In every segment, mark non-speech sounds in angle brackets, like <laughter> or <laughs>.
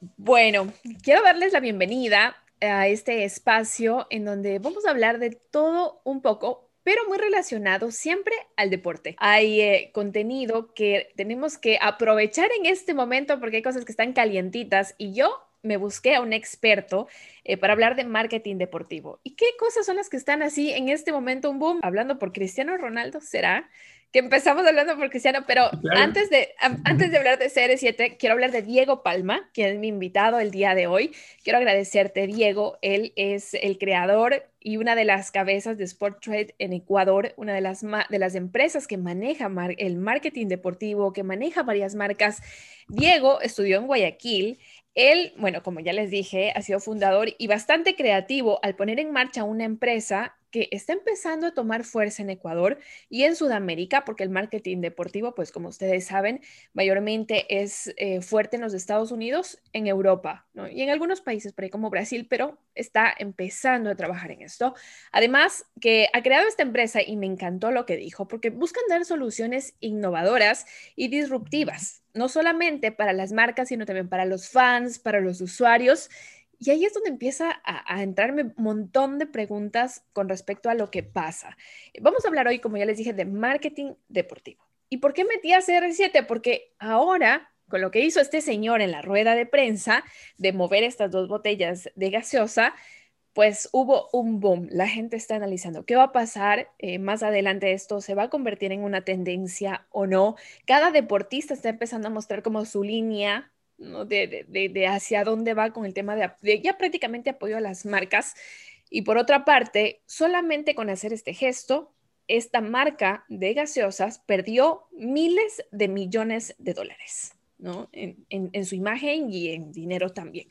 Bueno, quiero darles la bienvenida a este espacio en donde vamos a hablar de todo un poco, pero muy relacionado siempre al deporte. Hay eh, contenido que tenemos que aprovechar en este momento porque hay cosas que están calientitas y yo me busqué a un experto eh, para hablar de marketing deportivo. ¿Y qué cosas son las que están así en este momento un boom? Hablando por Cristiano Ronaldo, ¿será? Que empezamos hablando por Cristiano, pero <laughs> antes, de, antes de hablar de CR7, quiero hablar de Diego Palma, quien es mi invitado el día de hoy. Quiero agradecerte, Diego. Él es el creador y una de las cabezas de Sport Trade en Ecuador, una de las, de las empresas que maneja el marketing deportivo, que maneja varias marcas. Diego estudió en Guayaquil él, bueno, como ya les dije, ha sido fundador y bastante creativo al poner en marcha una empresa que está empezando a tomar fuerza en Ecuador y en Sudamérica, porque el marketing deportivo, pues como ustedes saben, mayormente es eh, fuerte en los Estados Unidos, en Europa y en algunos países por ahí como Brasil, pero está empezando a trabajar en esto. Además, que ha creado esta empresa y me encantó lo que dijo, porque buscan dar soluciones innovadoras y disruptivas, no solamente para las marcas, sino también para los fans, para los usuarios y ahí es donde empieza a, entrarme un montón de preguntas con respecto a lo que pasa. Vamos a hablar hoy, como ya les dije, de marketing deportivo. ¿Y por qué metí a CR7? Porque ahora, con lo que hizo este señor en la rueda de prensa de mover estas dos botellas de gaseosa, pues hubo un boom. La gente está analizando qué va a pasar eh, más adelante. Esto se va a convertir en una tendencia o no. Cada deportista está empezando a mostrar como su línea ¿no? De, de, hacia dónde va con el tema de, ya prácticamente apoyo a las marcas. Y por otra parte, solamente con hacer este gesto, esta marca de gaseosas perdió miles de millones de dólares, ¿no? En, en, su imagen y en dinero también.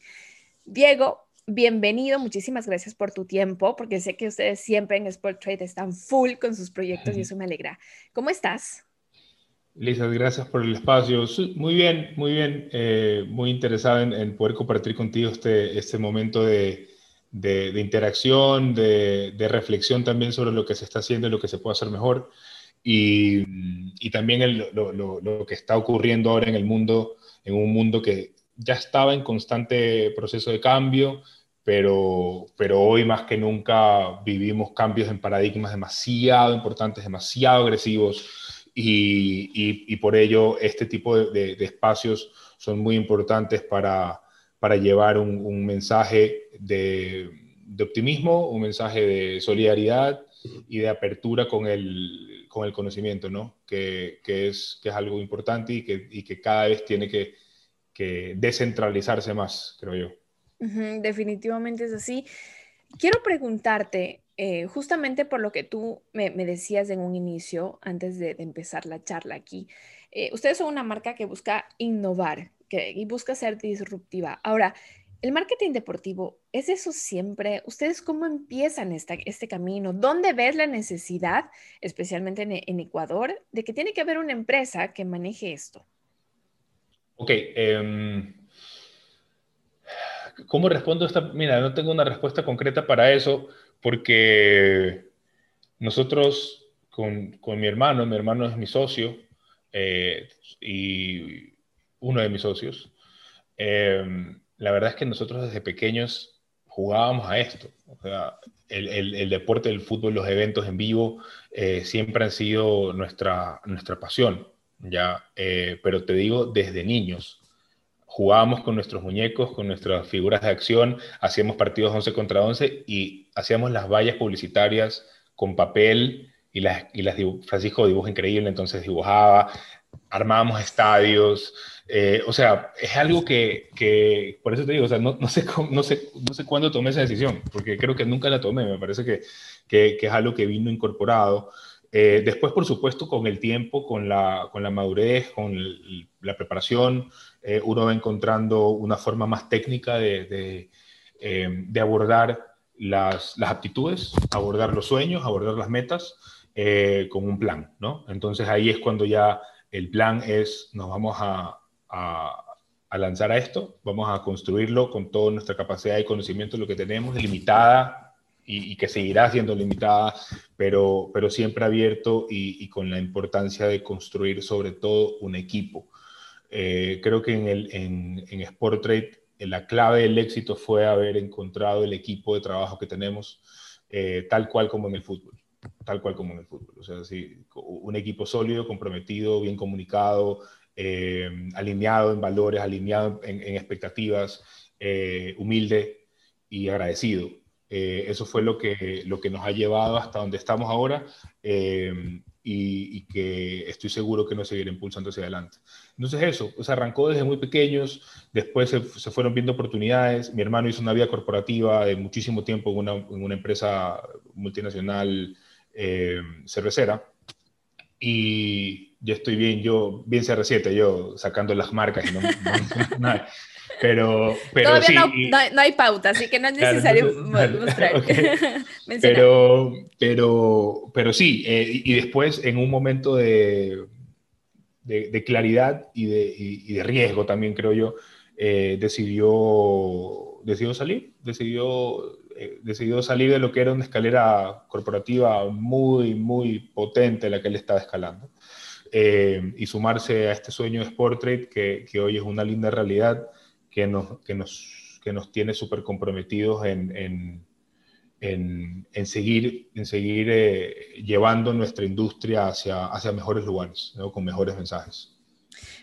Diego, bienvenido, muchísimas gracias por tu tiempo, porque sé que ustedes siempre en Sport Trade están full con sus proyectos y eso me alegra. ¿Cómo estás? Lisa, gracias por el espacio. Muy bien, muy bien. Eh, muy interesado en, poder compartir contigo este, este momento de, de, interacción, de, de, reflexión también sobre lo que se está haciendo y lo que se puede hacer mejor. Y, y también lo, lo, lo, que está ocurriendo ahora en el mundo, en un mundo que ya estaba en constante proceso de cambio, pero, pero hoy más que nunca vivimos cambios en paradigmas demasiado importantes, demasiado agresivos y, por ello este tipo de, espacios son muy importantes para, para llevar un, mensaje de, optimismo, un mensaje de solidaridad y de apertura con el, con el conocimiento, ¿no? que, que, es, que es algo importante y que, y que cada vez tiene que, que descentralizarse más, creo yo. definitivamente es así. Quiero preguntarte, eh, justamente por lo que tú me, decías en un inicio, antes de, empezar la charla aquí, eh, ustedes son una marca que busca innovar que, y busca ser disruptiva. Ahora, el marketing deportivo, ¿es eso siempre? ¿Ustedes cómo empiezan este camino? ¿Dónde ves la necesidad, especialmente en, Ecuador, de que tiene que haber una empresa que maneje esto? Ok. Em, ¿Cómo respondo esta? Mira, no tengo una respuesta concreta para eso porque nosotros con, con, mi hermano, mi hermano es mi socio eh, y uno de mis socios, eh, la verdad es que nosotros desde pequeños jugábamos a esto. O sea, el, el, deporte, el fútbol, los eventos en vivo eh, siempre han sido nuestra, nuestra pasión, ¿ya? pero te digo, desde niños jugábamos con nuestros muñecos, con nuestras figuras de acción, hacíamos partidos 11 contra 11 y hacíamos las vallas publicitarias con papel y las, y las Francisco dibujo increíble, entonces dibujaba, armábamos estadios, eh, o sea, es algo que, que, por eso te digo, o sea, no, no, sé no, sé, no sé cuándo tomé esa decisión, porque creo que nunca la tomé, me parece que, que, que es algo que vino incorporado. Eh, después, por supuesto, con el tiempo, con la, con la madurez, con la preparación, eh, uno va encontrando una forma más técnica de, eh, de abordar las, las, aptitudes, abordar los sueños, abordar las metas con un plan, ¿no? Entonces ahí es cuando ya el plan es, nos vamos a, a, a lanzar a esto, vamos a construirlo con toda nuestra capacidad y conocimiento, lo que tenemos, limitada y, que seguirá siendo limitada, pero, pero siempre abierto y, con la importancia de construir sobre todo un equipo. Eh, creo que en, el, en, en Sport Trade la clave del éxito fue haber encontrado el equipo de trabajo que tenemos tal cual como en el fútbol tal cual como en el fútbol. O sea, sí, un equipo sólido, comprometido, bien comunicado, eh, alineado en valores, alineado en, expectativas, eh, humilde y agradecido. Eh, eso fue lo que, lo que nos ha llevado hasta donde estamos ahora y, que estoy seguro que nos seguirá impulsando hacia adelante. Entonces eso, pues arrancó desde muy pequeños, después se, fueron viendo oportunidades, mi hermano hizo una vida corporativa de muchísimo tiempo en una, en una empresa multinacional eh, cervecera y yo estoy bien, yo, bien CR7, yo sacando las marcas y no, <laughs> Pero, pero Todavía no, hay pauta, así que no es necesario <laughs> mostrar. <laughs> pero, pero, pero sí, eh, y después en un momento de, de, claridad y de, y, de, riesgo también, creo yo, eh, decidió, decidió salir, decidió eh, decidió salir de lo que era una escalera corporativa muy, muy potente la que él estaba escalando eh, y sumarse a este sueño de Sport Trade que, que, hoy es una linda realidad que nos, que nos, que nos tiene súper comprometidos en, en, en, seguir, en seguir eh, llevando nuestra industria hacia, hacia mejores lugares, con mejores mensajes.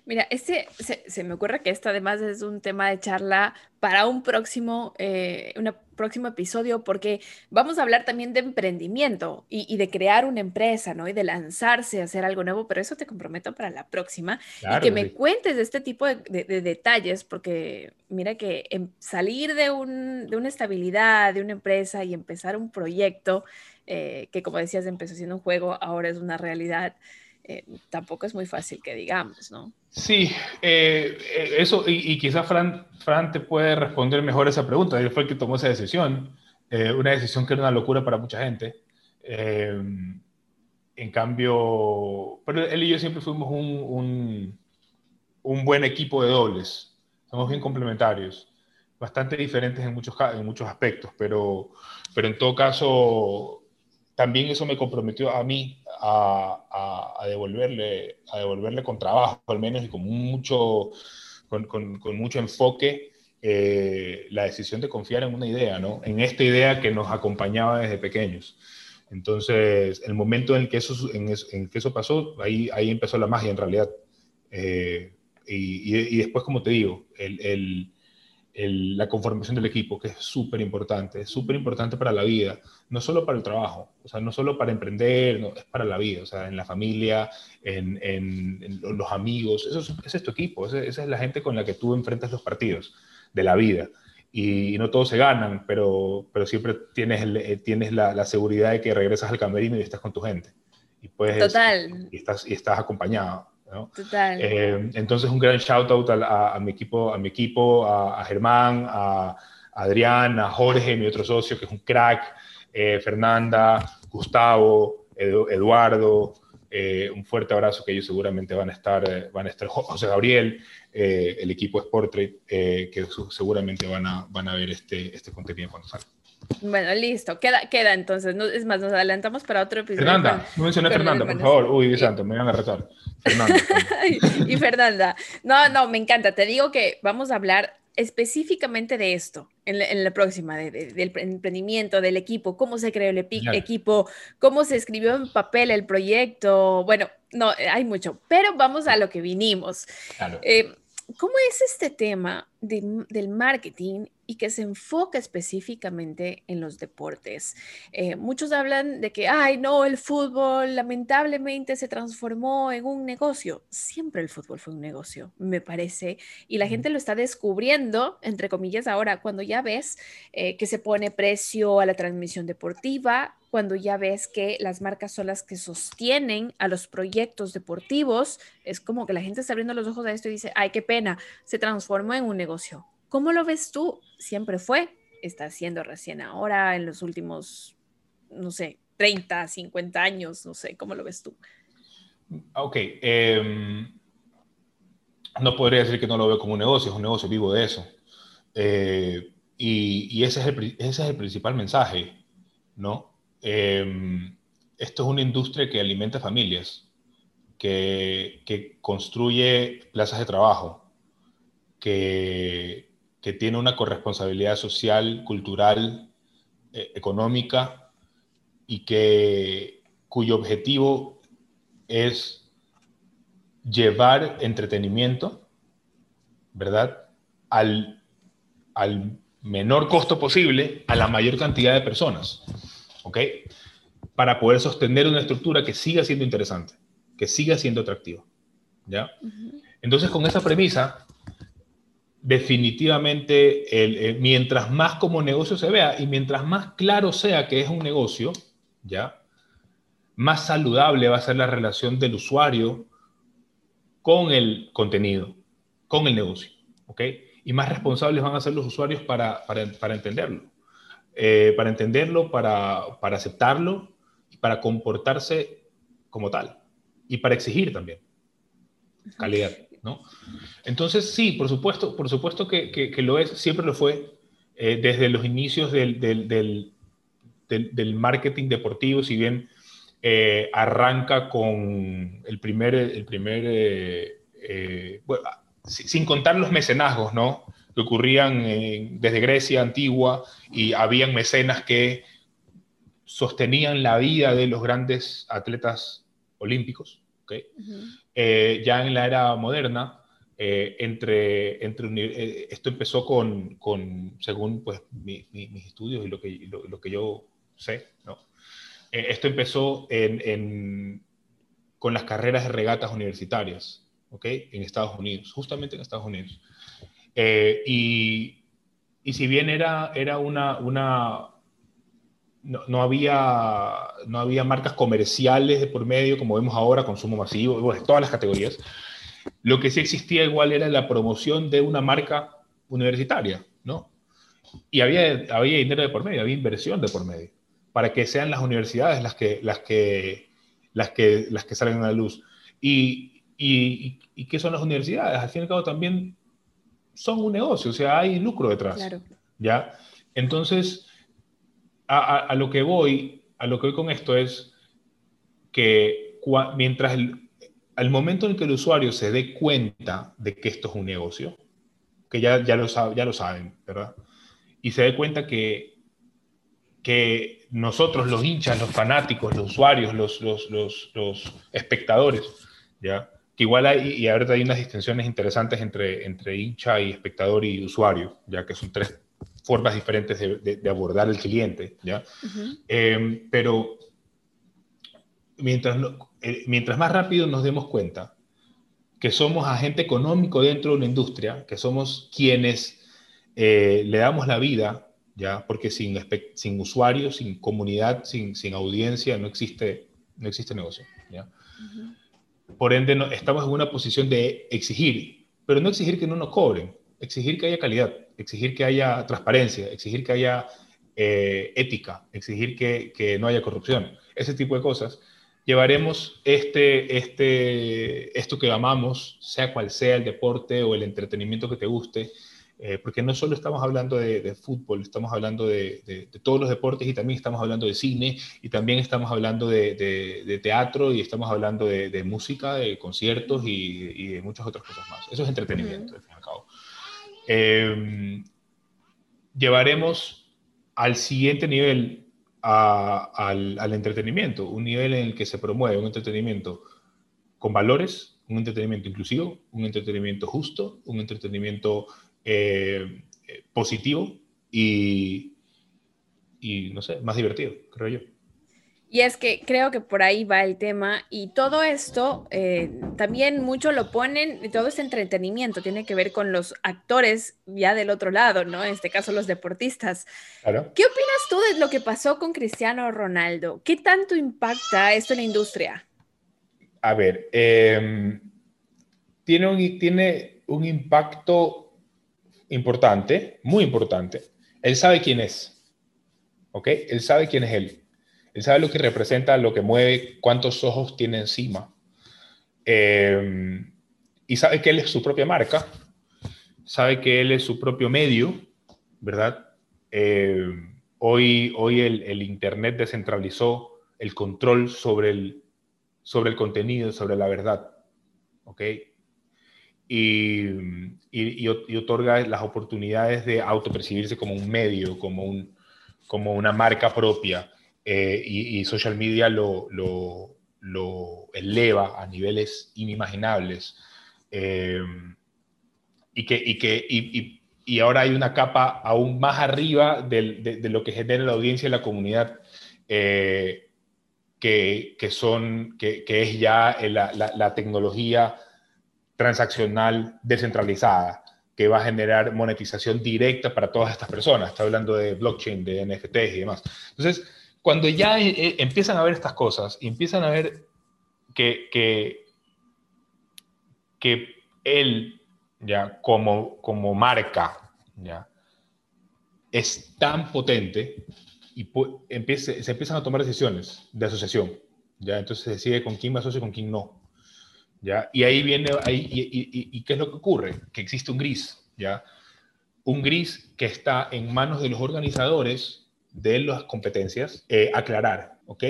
Mira, este, se, me ocurre que esto además es un tema de charla para un próximo, eh, un próximo episodio, porque vamos a hablar también de emprendimiento y, de crear una empresa, ¿no? Y de lanzarse a hacer algo nuevo, pero eso te comprometo para la próxima. y que me cuentes de este tipo de, detalles, porque mira que salir de, un, de una estabilidad, de una empresa y empezar un proyecto, eh, que como decías empezó siendo un juego, ahora es una realidad. Eh, tampoco es muy fácil que digamos, ¿no? Sí, eh, eh, eso, y, quizás Fran, te puede responder mejor esa pregunta. Él fue el que tomó esa decisión, una decisión que era una locura para mucha gente. en cambio, pero él y yo siempre fuimos un, un, un, buen equipo de dobles. Somos bien complementarios, bastante diferentes en muchos, en muchos aspectos, pero, pero en todo caso, también eso me comprometió a mí a, devolverle, a devolverle con trabajo, al menos, y con mucho, con, con, mucho enfoque, eh, la decisión de confiar en una idea, ¿no? En esta idea que nos acompañaba desde pequeños. Entonces, el momento en que eso, en, que eso pasó, ahí, ahí empezó la magia en realidad. Eh, y, y, después, como te digo, el, el la conformación del equipo, que es súper importante, es súper importante para la vida, no solo para el trabajo, o sea, no solo para emprender, no, es para la vida, o sea, en la familia, en, en, los amigos, eso es, ese es tu equipo, esa es la gente con la que tú enfrentas los partidos de la vida. Y, no todos se ganan, pero, pero siempre tienes, eh, tienes la, la, seguridad de que regresas al camerino y estás con tu gente. Y, puedes, Total. Y, estás, y estás acompañado. Total. Eh, entonces, un gran shout out a, mi equipo, a, mi equipo, a, Germán, a, Adrián, a Jorge, mi otro socio, que es un crack, eh, Fernanda, Gustavo, Eduardo. Eh, un fuerte abrazo que ellos seguramente van a estar, van a estar José Gabriel, el equipo Sporttrade, que seguramente van a, van a ver este, este contenido cuando salga. Bueno, listo, queda, queda entonces. No, es más, nos adelantamos para otro episodio. Fernanda, no mencioné a Fernanda, por favor. Uy, Dios santo, me van a retar. Fernanda. <laughs> y Fernanda. No, no, me encanta. Te digo que vamos a hablar específicamente de esto en la, próxima, del emprendimiento, del equipo, cómo se creó el equipo, cómo se escribió en papel el proyecto. Bueno, no, hay mucho, pero vamos a lo que vinimos. Claro. Eh, ¿Cómo es este tema del marketing y que se enfoca específicamente en los deportes? Eh, muchos hablan de que, ay, no, el fútbol lamentablemente se transformó en un negocio. Siempre el fútbol fue un negocio, me parece, y la gente lo está descubriendo, entre comillas, ahora, cuando ya ves eh, que se pone precio a la transmisión deportiva, cuando ya ves que las marcas son las que sostienen a los proyectos deportivos, es como que la gente está abriendo los ojos a esto y dice, ay, qué pena, se transformó en un negocio. ¿Cómo lo ves tú? Siempre fue, está siendo recién ahora, en los últimos, no sé, 30, 50 años, no sé, ¿cómo lo ves tú? Ok, em, no podría decir que no lo veo como un negocio, es un negocio vivo de eso. Eh, y, ese, es el, ese es el principal mensaje, ¿no? Em, esto es una industria que alimenta familias, que, construye plazas de trabajo, que, que tiene una corresponsabilidad social, cultural, eh, económica y que, cuyo objetivo es llevar entretenimiento, ¿verdad? Al, al menor costo posible a la mayor cantidad de personas, ¿ok? Para poder sostener una estructura que siga siendo interesante, que siga siendo atractiva, ¿ya? Entonces, con esa premisa, definitivamente, mientras más como negocio se vea y mientras más claro sea que es un negocio, ¿ya? Más saludable va a ser la relación del usuario con el contenido, con el negocio, ¿ok? Y más responsables van a ser los usuarios para, para, entenderlo. Eh, para entenderlo, para, para aceptarlo y para comportarse como tal. Y para exigir también calidad. ¿No? Entonces, sí, por supuesto, por supuesto que, lo es, siempre lo fue, eh, desde los inicios del, marketing deportivo, si bien eh, arranca con el primer, el primer eh, sin contar los mecenazgos, ¿no? Que ocurrían desde Grecia antigua y habían mecenas que sostenían la vida de los grandes atletas olímpicos. Eh, ya en la era moderna, eh, entre, entre eh, esto empezó con, con según pues, mis estudios y lo que, lo, que yo sé, ¿no? esto empezó en, en, con las carreras de regatas universitarias, ¿ok? En Estados Unidos, justamente en Estados Unidos. y, y, si bien era, era una, una no, había, no había marcas comerciales de por medio, como vemos ahora, consumo masivo, todas las categorías. Lo que sí existía igual era la promoción de una marca universitaria, ¿no? Y había, había dinero de por medio, había inversión de por medio, para que sean las universidades las que, las que, las que, las que salen a la luz. Y, y, y, qué son las universidades? Al fin y al cabo también son un negocio, o sea, hay lucro detrás. Claro. ¿Ya? Entonces, a, lo que voy, a lo que voy con esto es que mientras el, al momento en que el usuario se dé cuenta de que esto es un negocio, que ya, ya, lo, ya lo saben, ¿verdad? Y se dé cuenta que, que nosotros, los hinchas, los fanáticos, los usuarios, los, los, los, los espectadores, ¿ya? Que igual hay, y ahorita hay unas distinciones interesantes entre, entre hincha y espectador y usuario, ya que son tres formas diferentes de, abordar el cliente, ¿ya? Eh, pero mientras, eh, mientras más rápido nos demos cuenta que somos agente económico dentro de una industria, que somos quienes eh, le damos la vida, ¿ya? Porque sin, sin usuarios, sin comunidad, sin, sin audiencia, no existe, no existe negocio, ¿ya? Por ende, no, estamos en una posición de exigir, pero no exigir que no nos cobren, exigir que haya calidad, exigir que haya transparencia, exigir que haya eh, ética, exigir que, no haya corrupción, ese tipo de cosas, llevaremos este, este, esto que amamos, sea cual sea el deporte o el entretenimiento que te guste, eh, porque no solo estamos hablando de, fútbol, estamos hablando de, todos los deportes y también estamos hablando de cine y también estamos hablando de, teatro y estamos hablando de, música, de conciertos y, de muchas otras cosas más. Eso es entretenimiento, al fin y al cabo. Em, llevaremos al siguiente nivel al, entretenimiento, un nivel en el que se promueve un entretenimiento con valores, un entretenimiento inclusivo, un entretenimiento justo, un entretenimiento eh, positivo y, y, no sé, más divertido, creo yo. Y es que creo que por ahí va el tema y todo esto eh, también mucho lo ponen, todo este entretenimiento tiene que ver con los actores ya del otro lado, ¿no? En este caso los deportistas. Claro. ¿Qué opinas tú de lo que pasó con Cristiano Ronaldo? ¿Qué tanto impacta esto en la industria? A ver, em, tiene, un, tiene un impacto importante, muy importante. Él sabe quién es, ¿ok? Él sabe quién es él él sabe lo que representa, lo que mueve, cuántos ojos tiene encima. Eh, y sabe que él es su propia marca, sabe que él es su propio medio, ¿verdad? Eh, hoy hoy el, Internet descentralizó el control sobre el, sobre el contenido, sobre la verdad, ¿ok? y, otorga las oportunidades de autopercibirse como un medio, como, un, como una marca propia. Eh, y, social media lo, lo, lo, eleva a niveles inimaginables. Eh, y, que, y, que, y, y, ahora hay una capa aún más arriba de, de, lo que genera la audiencia y la comunidad, eh, que, que, son, que, que es ya la, la, la tecnología transaccional descentralizada que va a generar monetización directa para todas estas personas. Está hablando de blockchain, de NFTs y demás. Entonces, cuando ya eh, eh, empiezan a ver estas cosas y empiezan a ver que, que, que él, ya, como, como marca, ya, es tan potente y empiece, se empiezan a tomar decisiones de asociación. ¿ya? Entonces se decide con quién me asocio y con quién no. ¿ya? Y ahí viene, ahí, y, ¿qué es lo que ocurre? Que existe un gris, ¿ya? Un gris que está en manos de los organizadores de las competencias, eh, aclarar, ¿ok?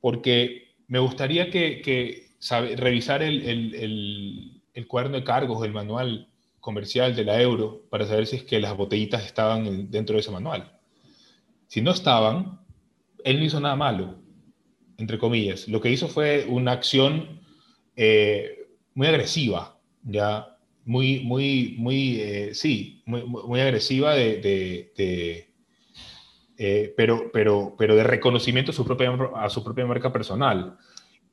Porque me gustaría que, revisar el, el, de cargos, el manual comercial de la euro, para saber si es que las botellitas estaban dentro de ese manual. Si no estaban, él no hizo nada malo, entre comillas. Lo que hizo fue una acción eh, muy agresiva, ya, muy, muy, muy, eh, sí, muy, agresiva de, eh, pero, pero, pero de reconocimiento a su propia, a su propia marca personal.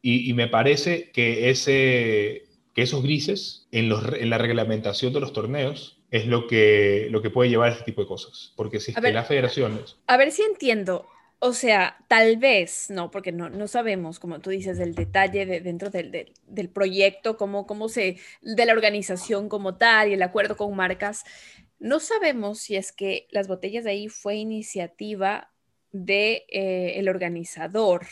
Y, me parece que, ese, que esos grises en, los, en, la reglamentación de los torneos es lo que, lo que puede llevar a este tipo de cosas. Porque si es que las federaciones... A ver si entiendo. O sea, tal vez, no, porque no, no sabemos, como tú dices, del detalle de, dentro del, del, proyecto, cómo, cómo se, de la organización como tal y el acuerdo con marcas. No sabemos si es que las botellas de ahí fue iniciativa de eh, el organizador,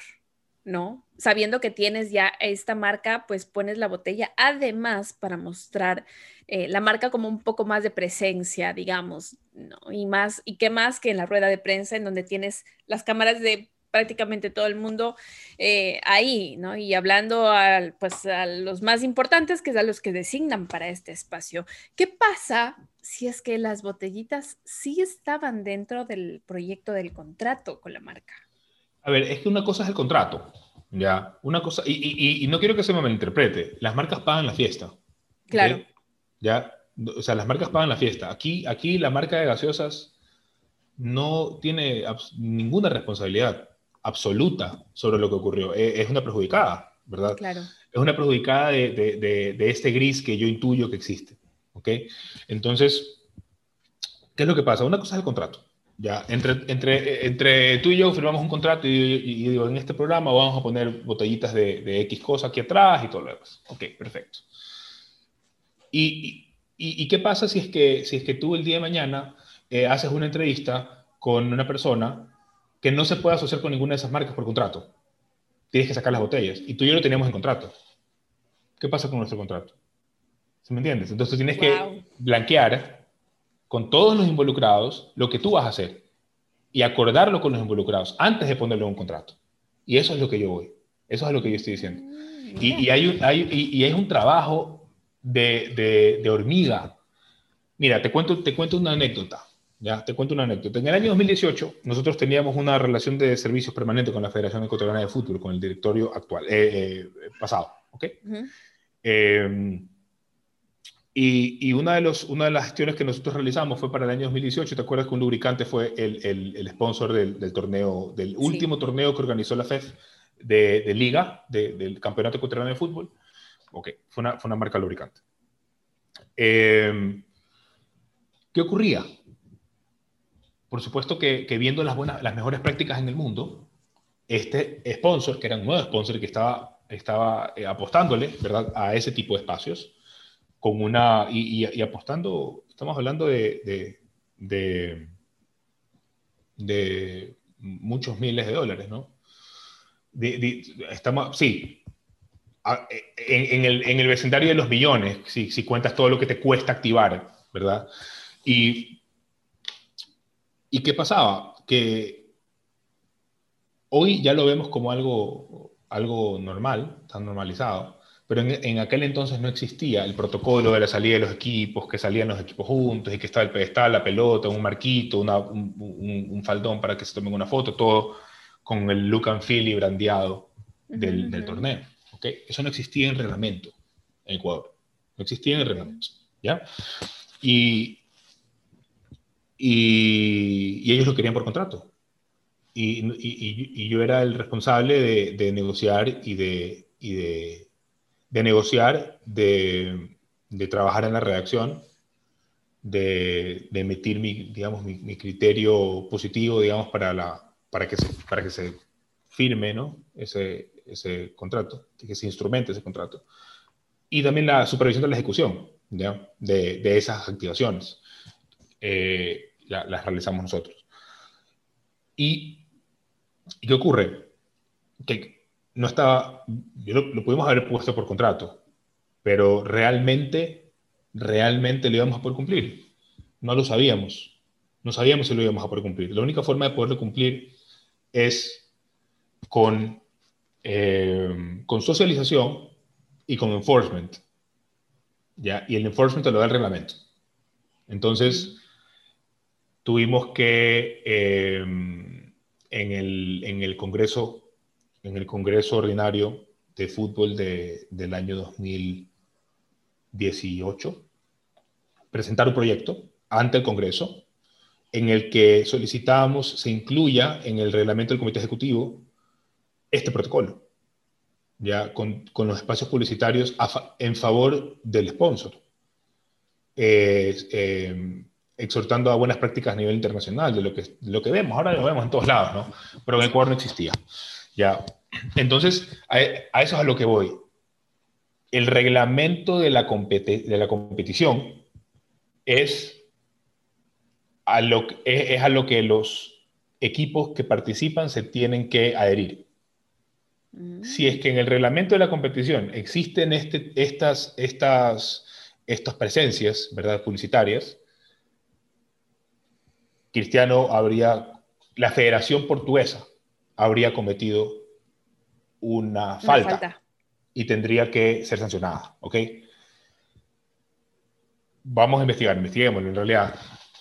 ¿no? Sabiendo que tienes ya esta marca, pues pones la botella además para mostrar eh, la marca como un poco más de presencia, digamos, ¿no? Y más, y qué más que en la rueda de prensa en donde tienes las cámaras de prácticamente todo el mundo eh, ahí, ¿no? Y hablando a, pues, a los más importantes, que es a los que designan para este espacio. ¿Qué pasa si es que las botellitas sí estaban dentro del proyecto del contrato con la marca? A ver, es que una cosa es el contrato, ¿ya? Una cosa, y, no quiero que se me malinterprete, las marcas pagan la fiesta. Claro. ¿Ya? O sea, las marcas pagan la fiesta. Aquí, aquí la marca de gaseosas no tiene ninguna responsabilidad absoluta sobre lo que ocurrió. E, es una perjudicada, ¿verdad? Claro. Es una perjudicada de, de, de, este gris que yo intuyo que existe. ¿Ok? Entonces, ¿qué es lo que pasa? Una cosa es el contrato. Ya, entre, entre, entre tú y yo firmamos un contrato y, digo, en este programa vamos a poner botellitas de, de X cosa aquí atrás y todo lo demás. Ok, perfecto. Y, y, qué pasa si es, que, si es que tú el día de mañana eh, haces una entrevista con una persona que no se puede asociar con ninguna de esas marcas por contrato? Tienes que sacar las botellas. Y tú y yo lo teníamos en contrato. ¿Qué pasa con nuestro contrato? ¿Se me entiendes? Entonces tienes que blanquear con todos los involucrados lo que tú vas a hacer y acordarlo con los involucrados antes de ponerlo en un contrato. Y eso es lo que yo voy. Eso es lo que yo estoy diciendo. Mm, y, y, hay, hay, y, y es un trabajo de, de, hormiga. Mira, te cuento, te cuento una anécdota. Ya, te cuento una anécdota. En el año 2018, nosotros teníamos una relación de servicios permanente con la Federación Ecuatoriana de Fútbol, con el directorio actual, eh, eh, pasado, ¿ok? Em, y, y una, de los, una de las gestiones que nosotros realizamos fue para el año 2018. ¿Te acuerdas que un lubricante fue el, el, el sponsor del, del, torneo, del último torneo que organizó la FEF de, de liga, del Campeonato Ecuatoriano de Fútbol? Ok, fue una, fue una marca lubricante. Em, ¿Qué ocurría? Por supuesto que, viendo las, buenas, mejores prácticas en el mundo, este sponsor, que era un nuevo sponsor que estaba, estaba eh, apostándole ¿verdad? a ese tipo de espacios, con una, y, apostando, estamos hablando de, de, muchos miles de dólares, ¿no? estamos, sí, en, el, en, el, vecindario de los millones, si, si, cuentas todo lo que te cuesta activar, ¿verdad? Y, ¿Y qué pasaba? Que hoy ya lo vemos como algo, algo normal, tan normalizado, pero en, aquel entonces no existía el protocolo de la salida de los equipos, que salían los equipos juntos y que estaba el pedestal, la pelota, un marquito, un, faldón para que se tomen una foto, todo con el look and feel y brandeado del, torneo. ¿okay? Eso no existía en reglamento en Ecuador. No existía en reglamento. ¿ya? Y, y, ellos lo querían por contrato. Y, yo era el responsable de, negociar y de, de de negociar, de, trabajar en la redacción, de, emitir mi, digamos, mi, criterio positivo, digamos, para, la, para, que, se, para que se firme ¿no? ese, ese contrato, que se instrumente ese contrato. Y también la supervisión de la ejecución De, de, esas activaciones. Eh, las realizamos nosotros. ¿Y qué ocurre? Que no estaba, lo, lo, pudimos haber puesto por contrato, pero realmente, realmente lo íbamos a poder cumplir. No lo sabíamos. No sabíamos si lo íbamos a poder cumplir. La única forma de poderlo cumplir es con, eh, con socialización y con enforcement. ¿ya? Y el enforcement lo da el reglamento. Entonces, tuvimos que eh, en, el, en el Congreso en el Congreso Ordinario de Fútbol del año 2018, presentar un proyecto ante el Congreso en el que solicitábamos se incluya en el reglamento del Comité Ejecutivo este protocolo, ya con, los espacios publicitarios en favor del sponsor, eh, exhortando a buenas prácticas a nivel internacional, de lo que, lo que vemos, ahora lo vemos en todos lados, ¿no? pero en Ecuador no existía. Ya. Entonces, a, eso es a lo que voy. El reglamento de la, de la competición es a, lo, es, a lo que los equipos que participan se tienen que adherir. Mm. Si es que en el reglamento de la competición existen este, estas, estas, estas presencias ¿verdad? publicitarias, Cristiano habría, la Federación Portuguesa habría cometido una falta, y tendría que ser sancionada, ¿ok? Vamos a investigar, investiguemos en realidad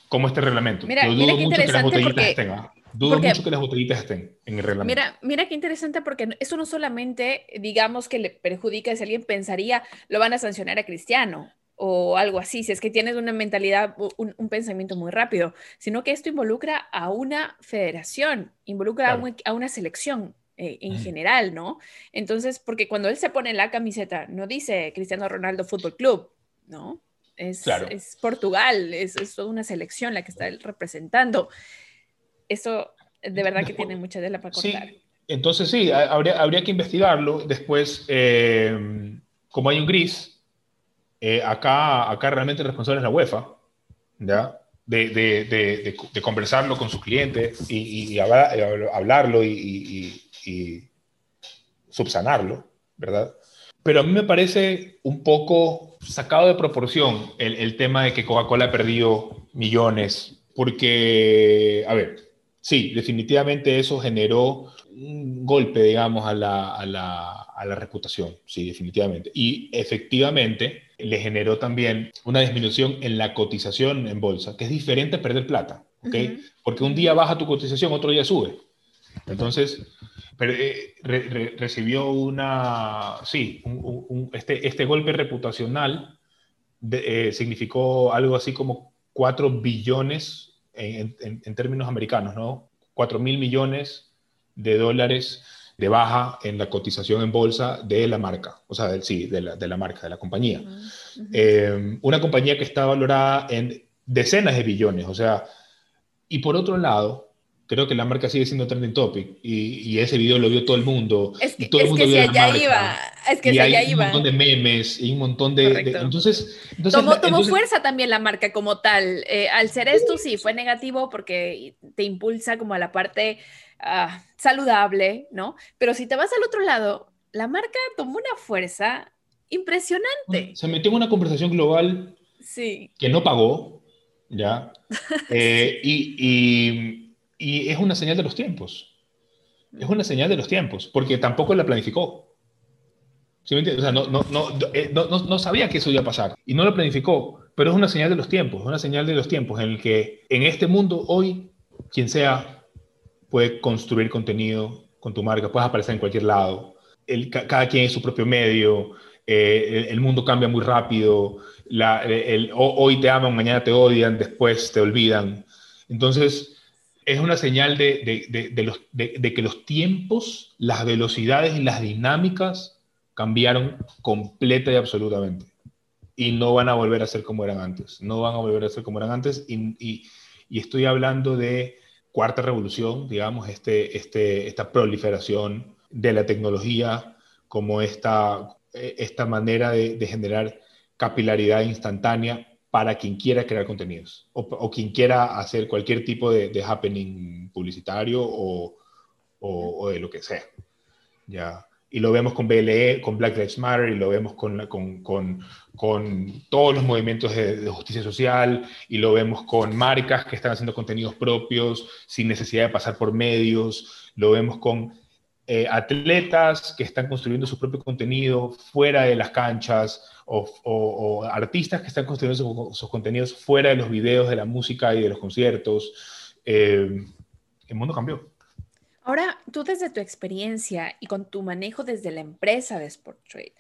cómo este reglamento. Mira, dudo mucho que las botellitas estén. ¿ah? Dudo mucho que las botellitas estén en el reglamento. Mira, mira qué interesante porque eso no solamente, digamos, que le perjudica si alguien pensaría, lo van a sancionar a Cristiano o algo así, si es que tienes una mentalidad, un, pensamiento muy rápido, sino que esto involucra a una federación, involucra a, una selección eh, en general, ¿no? Entonces, porque cuando él se pone la camiseta, no dice Cristiano Ronaldo Fútbol Club, ¿no? Es, es Portugal, es, es, toda una selección la que está representando. Eso de verdad que tiene mucha tela para cortar. Sí. Entonces sí, habría, habría que investigarlo. Después, eh, como hay un gris, eh, acá, acá realmente el responsable es la UEFA, ¿ya? De, conversarlo con sus clientes y, hablarlo y, subsanarlo, ¿verdad? Pero a mí me parece un poco sacado de proporción el, tema de que Coca-Cola ha perdido millones, porque, a ver, sí, definitivamente eso generó un golpe, digamos, a la, a la reputación, sí, definitivamente. Y efectivamente, le generó también una disminución en la cotización en bolsa, que es diferente a perder plata, ¿ok? Porque un día baja tu cotización, otro día sube. Entonces, eh, recibió una, sí, este, este golpe reputacional eh, significó algo así como 4 billones en, en términos americanos, ¿no? 4 mil millones de dólares de baja en la cotización en bolsa de la marca, o sea, sí, de la, de la marca, de la compañía. Eh, una compañía que está valorada en decenas de billones, o sea, y por otro lado, creo que la marca sigue siendo trending topic y, ese video lo vio todo el mundo. Es que, todo el mundo si allá iba, es que y hay un montón de memes y un montón de... entonces, tomó, fuerza también la marca como tal. Eh, al ser esto sí fue negativo porque te impulsa como a la parte Ah, saludable, ¿no? Pero si te vas al otro lado, la marca tomó una fuerza impresionante. Se metió en una conversación global sí. que no pagó, ¿ya? <laughs> Eh, y, y, es una señal de los tiempos. Es una señal de los tiempos, porque tampoco la planificó. ¿Sí me entiendes? O sea, no, no, no, eh, no, no, sabía que eso iba a pasar y no lo planificó, pero es una señal de los tiempos, es una señal de los tiempos en el que en este mundo hoy, quien sea puede construir contenido con tu marca, puedes aparecer en cualquier lado, el, cada quien es su propio medio, eh, el, mundo cambia muy rápido, la, el, hoy te aman, mañana te odian, después te olvidan. Entonces, es una señal de, de, de, los, de, que los tiempos, las velocidades y las dinámicas cambiaron completa y absolutamente. Y no van a volver a ser como eran antes. No van a volver a ser como eran antes. Y, y, y estoy hablando de cuarta revolución, digamos, este, este, esta proliferación de la tecnología como esta, esta manera de, generar capilaridad instantánea para quien quiera crear contenidos o, quien quiera hacer cualquier tipo de, happening publicitario o, o, de lo que sea. ¿ya? Y lo vemos con BLE, con Black Lives Matter, y lo vemos con, con, con, todos los movimientos de, justicia social, y lo vemos con marcas que están haciendo contenidos propios sin necesidad de pasar por medios, lo vemos con eh, atletas que están construyendo su propio contenido fuera de las canchas, o, artistas que están construyendo sus, contenidos fuera de los videos, de la música y de los conciertos. Eh, el mundo cambió. Ahora, tú desde tu experiencia y con tu manejo desde la empresa de Sport Trade,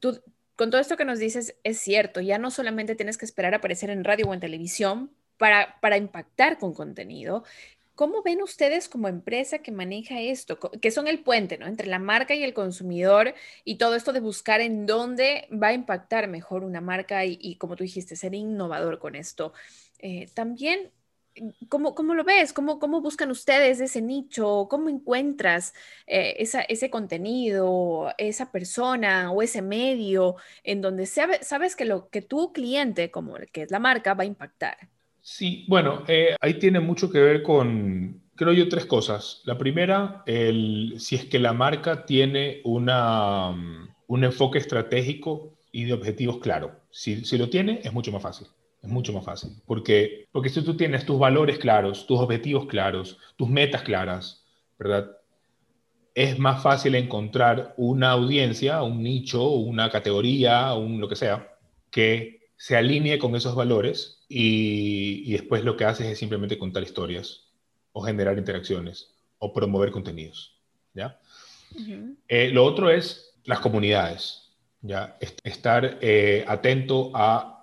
tú, con todo esto que nos dices, es cierto, ya no solamente tienes que esperar a aparecer en radio o en televisión para, para impactar con contenido, ¿Cómo ven ustedes como empresa que maneja esto? Que son el puente, ¿no? Entre la marca y el consumidor y todo esto de buscar en dónde va a impactar mejor una marca y, como tú dijiste, ser innovador con esto. Eh, también, ¿cómo, ¿cómo, lo ves? ¿Cómo, ¿Cómo buscan ustedes ese nicho? ¿Cómo encuentras eh, esa, ese contenido, esa persona o ese medio en donde sabes que lo que tu cliente, como el que es la marca, va a impactar? Sí, bueno, eh, ahí tiene mucho que ver con, creo yo, tres cosas. La primera, el, si es que la marca tiene una, mm, un enfoque estratégico y de objetivos claro. Si, si, lo tiene, es mucho más fácil. Es mucho más fácil. Porque, porque si tú tienes tus valores claros, tus objetivos claros, tus metas claras, ¿verdad? Es más fácil encontrar una audiencia, un nicho, una categoría, un lo que sea, que se alinee con esos valores y, después lo que haces es simplemente contar historias o generar interacciones o promover contenidos. ¿ya? Eh, lo otro es las comunidades, ¿ya? estar eh, atento a,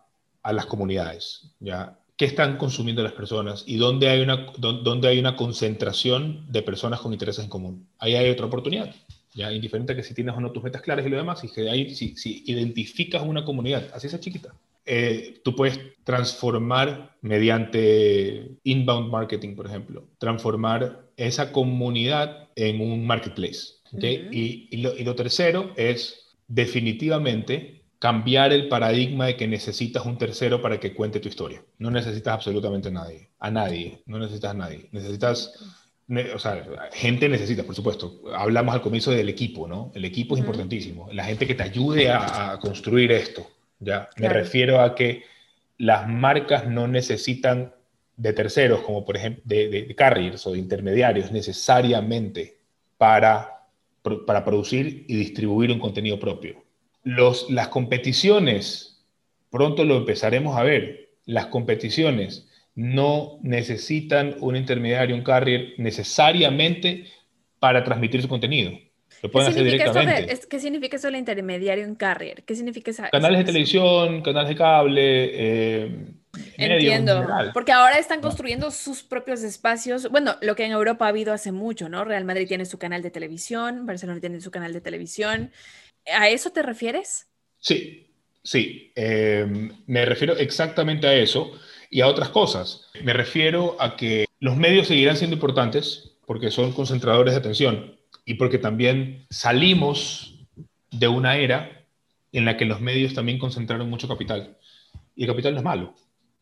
a, las comunidades. ¿ya? ¿Qué están consumiendo las personas y dónde hay, una, dónde hay una concentración de personas con intereses en común? Ahí hay otra oportunidad. ¿ya? Indiferente a que si tienes o no tus metas claras y lo demás, y que ahí, si, si identificas una comunidad, así sea chiquita, eh, tú puedes transformar mediante inbound marketing, por ejemplo, transformar esa comunidad en un marketplace. y, y, lo, tercero es definitivamente cambiar el paradigma de que necesitas un tercero para que cuente tu historia. No necesitas absolutamente a nadie, a nadie, no necesitas a nadie. Necesitas, o sea, gente necesita, por supuesto. Hablamos al comienzo del equipo, ¿no? El equipo es importantísimo. La gente que te ayude a construir esto. ¿ya? Me refiero a que las marcas no necesitan de terceros, como por ejemplo de, carriers o de intermediarios, necesariamente para, para producir y distribuir un contenido propio. Los, las competiciones, pronto lo empezaremos a ver, las competiciones no necesitan un intermediario, un carrier, necesariamente para transmitir su contenido. Lo pueden hacer directamente. ¿Qué significa eso el intermediario en carrier? ¿Qué significa esa, Canales de televisión, canales de cable, eh, Entiendo, porque ahora están construyendo sus propios espacios. Bueno, lo que en Europa ha habido hace mucho, ¿no? Real Madrid tiene su canal de televisión, Barcelona tiene su canal de televisión. ¿A eso te refieres? Sí, sí. Em, me refiero exactamente a eso y a otras cosas. Me refiero a que los medios seguirán siendo importantes porque son concentradores de atención, y porque también salimos de una era en la que los medios también concentraron mucho capital. Y el capital no es malo.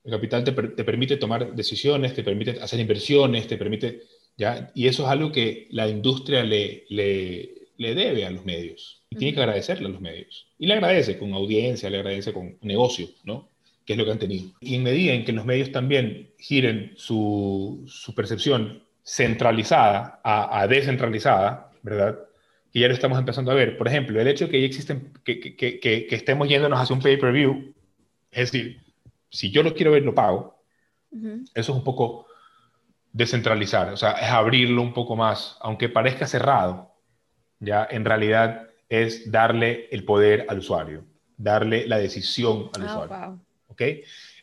El capital te, permite tomar decisiones, te permite hacer inversiones, te permite... ¿ya? Y eso es algo que la industria le, le, le debe a los medios. Y tiene que agradecerle a los medios. Y le agradece con audiencia, le agradece con negocio, ¿no? que es lo que han tenido. Y en medida en que los medios también giren su, su percepción centralizada a, a, descentralizada, ¿verdad? que ya lo estamos empezando a ver. Por ejemplo, el hecho de que ya existen, que, que, que, que estemos yéndonos hacia un pay-per-view, es decir, si yo lo quiero ver, lo pago. Eso es un poco descentralizar, o sea, es abrirlo un poco más, aunque parezca cerrado, ya en realidad es darle el poder al usuario, darle la decisión al ah, usuario. ¿Ok?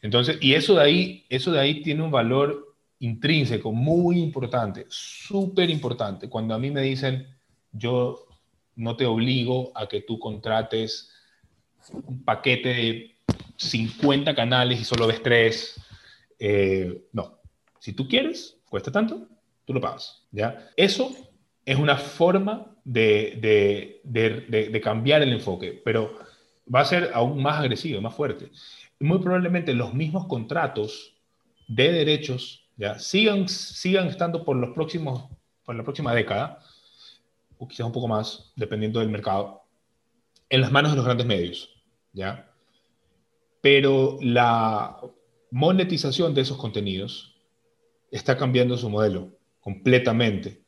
Entonces, y eso de ahí, eso de ahí tiene un valor intrínseco muy importante, súper importante. Cuando a mí me dicen, yo no te obligo a que tú contrates un paquete de 50 canales y solo ves tres. Eh, no, si tú quieres, cuesta tanto, tú lo pagas. ¿ya? Eso es una forma de, de, de, cambiar el enfoque, pero va a ser aún más agresivo, más fuerte. Muy probablemente los mismos contratos de derechos ¿ya? Sigan, sigan estando por, los próximos, por la próxima década, o quizás un poco más, dependiendo del mercado, en las manos de los grandes medios. ¿ya? Pero la monetización de esos contenidos está cambiando su modelo completamente.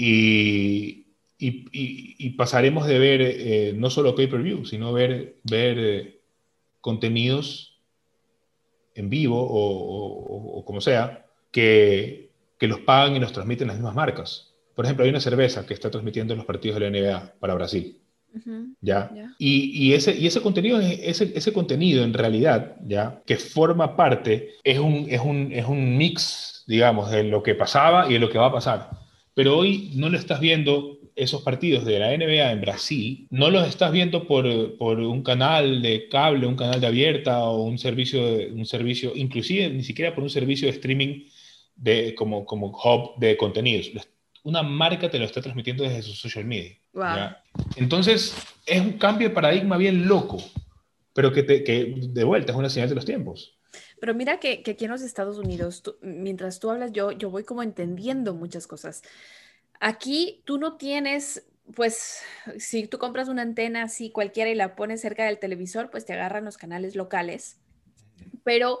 Y, y, pasaremos de ver eh, no solo pay-per-view, sino ver, ver eh, contenidos en vivo o, como sea, que, que los pagan y los transmiten las mismas marcas. Por ejemplo, hay una cerveza que está transmitiendo los partidos de la NBA para Brasil. ¿ya? Y, y, ese, y ese contenido, ese, ese contenido en realidad, ¿ya? Que forma parte, es un, es, un, es un mix, digamos, de lo que pasaba y de lo que va a pasar. Pero hoy no lo estás viendo esos partidos de la NBA en Brasil, no los estás viendo por, por un canal de cable, un canal de abierta o un servicio, un servicio, inclusive ni siquiera por un servicio de streaming de, como, como hub de contenidos. Una marca te lo está transmitiendo desde su social media. Entonces, es un cambio de paradigma bien loco, pero que, te, que de vuelta es una señal de los tiempos. Pero mira que, que aquí en los Estados Unidos, mientras tú hablas, yo, yo voy como entendiendo muchas cosas. Aquí tú no tienes, pues, si tú compras una antena así cualquiera y la pones cerca del televisor, pues te agarran los canales locales. Pero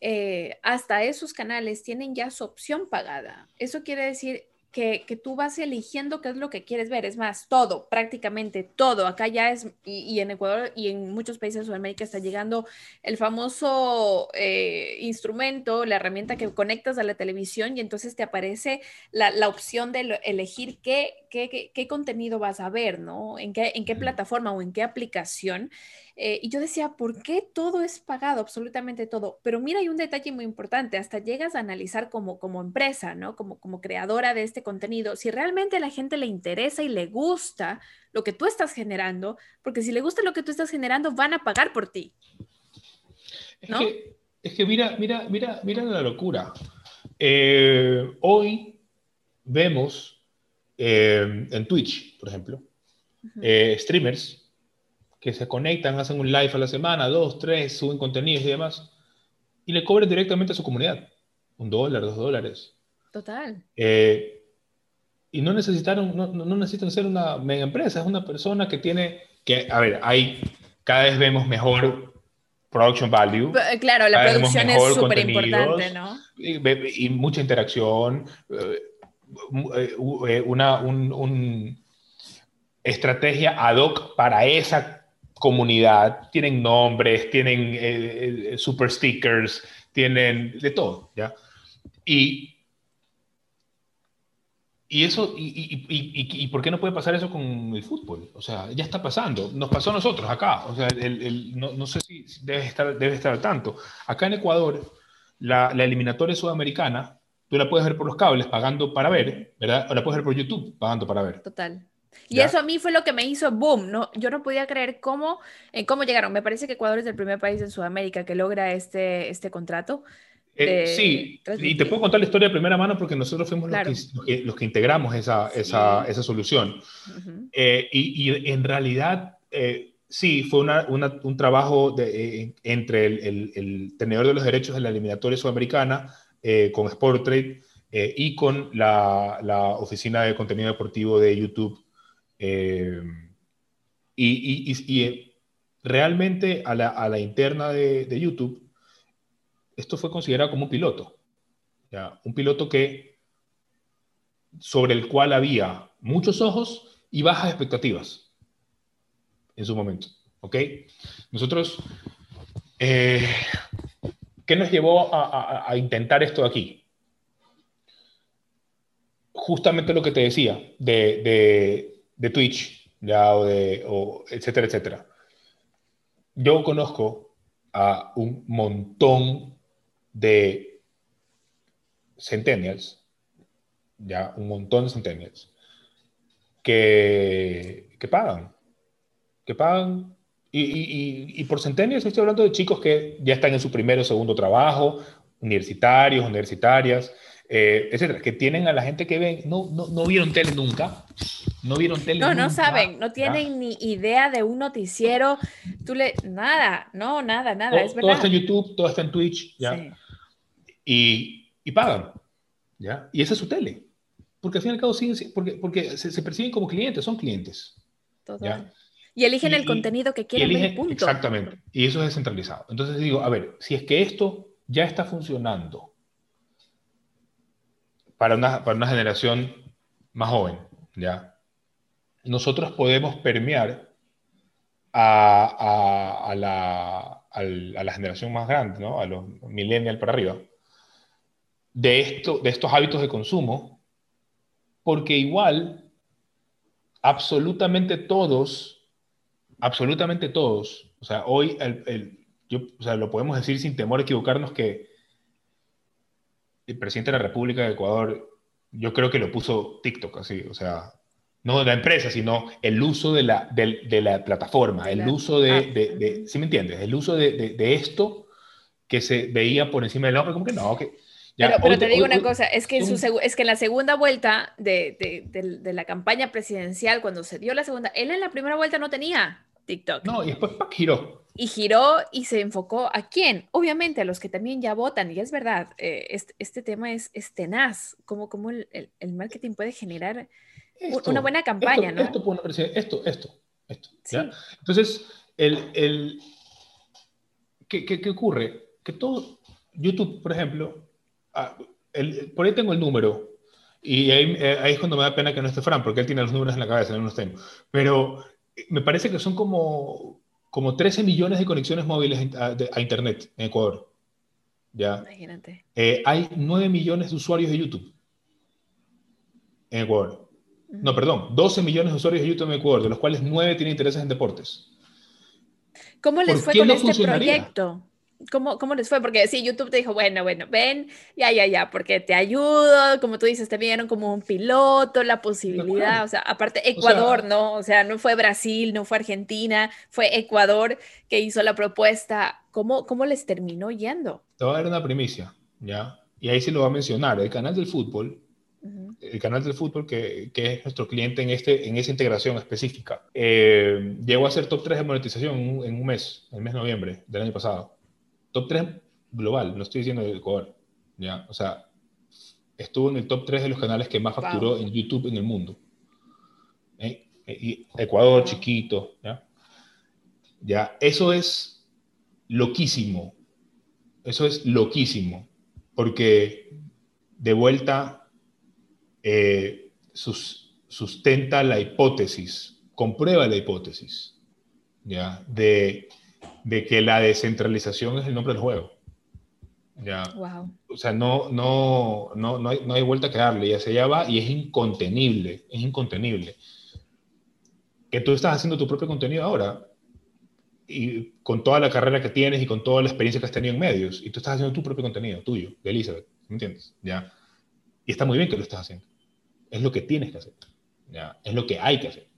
eh, hasta esos canales tienen ya su opción pagada. Eso quiere decir que, tú vas eligiendo qué es lo que quieres ver. Es más, todo, prácticamente todo. Acá ya es, y, en Ecuador y en muchos países de Sudamérica está llegando el famoso eh, instrumento, la herramienta que conectas a la televisión y entonces te aparece la, opción de elegir qué, qué, qué, contenido vas a ver, ¿no? En qué, en qué plataforma o en qué aplicación. Eh, y yo decía, ¿por qué todo es pagado? Absolutamente todo. Pero mira, hay un detalle muy importante, hasta llegas a analizar como, como empresa, ¿no? Como, como creadora de este contenido, si realmente a la gente le interesa y le gusta lo que tú estás generando, porque si le gusta lo que tú estás generando, van a pagar por ti. ¿no? Es, que, mira, mira, mira, mira la locura. Eh, hoy vemos eh, en Twitch, por ejemplo, streamers que se conectan, hacen un live a la semana, dos, tres, suben contenidos y demás, y le cobran directamente a su comunidad. Un dólar, dos dólares. Total. Eh, y no necesitaron, no, no, necesitan ser una mega empresa, es una persona que tiene, que, a ver, hay, cada vez vemos mejor production value. Eh, claro, la producción es súper importante, ¿no? Y, mucha interacción, eh, una un, estrategia ad hoc para esa comunidad, tienen nombres, tienen eh, eh, super stickers, tienen de todo, ¿ya? Y, y eso, y, y, por qué no puede pasar eso con el fútbol? O sea, ya está pasando. Nos pasó a nosotros acá. O sea, el, no, no, sé si debe estar, debe estar al tanto. Acá en Ecuador, la, la, eliminatoria sudamericana, tú la puedes ver por los cables pagando para ver, ¿verdad? O la puedes ver por YouTube pagando para ver. Total. Y eso a mí fue lo que me hizo boom, ¿no? Yo no podía creer cómo, en cómo llegaron. Me parece que Ecuador es el primer país en Sudamérica que logra este, este contrato. Eh, sí, y te puedo contar la historia de primera mano porque nosotros fuimos los, que, los, que, integramos esa, esa, esa solución. Eh, y, y, en realidad, eh, sí, fue una, una, un trabajo de, entre el, el, el, tenedor de los derechos de la eliminatoria sudamericana con Sporttrade y con la, la, oficina de contenido deportivo de YouTube eh, y, eh, realmente a la, interna de, YouTube, esto fue considerado como un piloto. Un piloto que, sobre el cual había muchos ojos y bajas expectativas en su momento. ¿Ok? Nosotros, eh, ¿qué nos llevó a, intentar esto aquí? Justamente lo que te decía de, de, Twitch, ya, o de, o etcétera, etcétera. Yo conozco a un montón de centennials, ya, un montón de centennials, que, que pagan, que pagan y, por centenias estoy hablando de chicos que ya están en su primer o segundo trabajo, universitarios, universitarias, eh, etcétera, que tienen a la gente que ven, no, no, no vieron tele nunca, no vieron tele No, no saben, no tienen ni idea de un noticiero, tú le, nada, no, nada, nada, todo, es verdad. Todo está en YouTube, todo está en Twitch, ¿ya? Y, y pagan, ¿ya? Y esa es su tele, porque al fin y al cabo siguen, porque, porque se, se perciben como clientes, son clientes. ¿ya? Y eligen el contenido que quieren ver, punto. Exactamente. Y eso es descentralizado. Entonces digo, a ver, si es que esto ya está funcionando para una, para una generación más joven, ¿ya? Nosotros podemos permear a, a, la, a, la, generación más grande, ¿no? A los millennials para arriba, de, esto, de estos hábitos de consumo, porque igual absolutamente todos absolutamente todos, o sea, hoy el, yo, o sea, lo podemos decir sin temor a equivocarnos que el presidente de la República de Ecuador, yo creo que lo puso TikTok así, o sea, no de la empresa, sino el uso de la, de, la plataforma, el uso de, ah, de, ¿sí me entiendes? El uso de, esto que se veía por encima del hombre, como que no, que... Ya, pero, te digo una cosa, es que, en su, es que en la segunda vuelta de, la campaña presidencial, cuando se dio la segunda, él en la primera vuelta no tenía. TikTok. No, y después giró. Y giró y se enfocó a quién? Obviamente a los que también ya votan. Y es verdad, eh, este, tema es, tenaz, cómo, cómo el, el, marketing puede generar una buena campaña, esto, ¿no? Esto, esto, esto, Entonces, el, el ¿qué, qué, ocurre? Que todo, YouTube, por ejemplo, ah, el, por ahí tengo el número, y ahí, eh, ahí, es cuando me da pena que no esté Fran, porque él tiene los números en la cabeza, no los tengo. Pero me parece que son como, como 13 millones de conexiones móviles a, Internet en Ecuador. ¿ya? Imagínate. Eh, hay 9 millones de usuarios de YouTube en Ecuador. No, perdón, 12 millones de usuarios de YouTube en Ecuador, de los cuales 9 tienen intereses en deportes. ¿Cómo les fue con este proyecto? ¿Cómo, ¿Cómo les fue? Porque sí, YouTube te dijo, bueno, bueno, ven, ya, ya, ya, porque te ayudo, como tú dices, te vieron como un piloto, la posibilidad, o sea, aparte Ecuador, ¿no? O sea, no fue Brasil, no fue Argentina, fue Ecuador que hizo la propuesta. ¿Cómo, cómo les terminó yendo? Te voy a dar una primicia, ¿ya? Y ahí sí lo va a mencionar, el canal del fútbol, el canal del fútbol que, que, es nuestro cliente en, este, en esa integración específica, eh, llegó a ser top 3 de monetización en en un mes, el mes de noviembre del año pasado top 3 global, no estoy diciendo de Ecuador, ¿ya? O sea, estuvo en el top 3 de los canales que más facturó en YouTube en el mundo. ¿Eh? Y Ecuador, chiquito, ¿ya? Ya, eso es loquísimo. Eso es loquísimo. Porque de vuelta eh, sustenta la hipótesis, comprueba la hipótesis, ¿ya? De de que la descentralización es el nombre del juego. Ya. O sea, no, no, no, no, hay, no hay vuelta que darle, y hacia allá va y es incontenible, es incontenible. Que tú estás haciendo tu propio contenido ahora, y con toda la carrera que tienes y con toda la experiencia que has tenido en medios, y tú estás haciendo tu propio contenido, tuyo, de Elizabeth, ¿me entiendes? ¿Ya? Y está muy bien que lo estés haciendo. Es lo que tienes que hacer. ¿ya? Es lo que hay que hacer.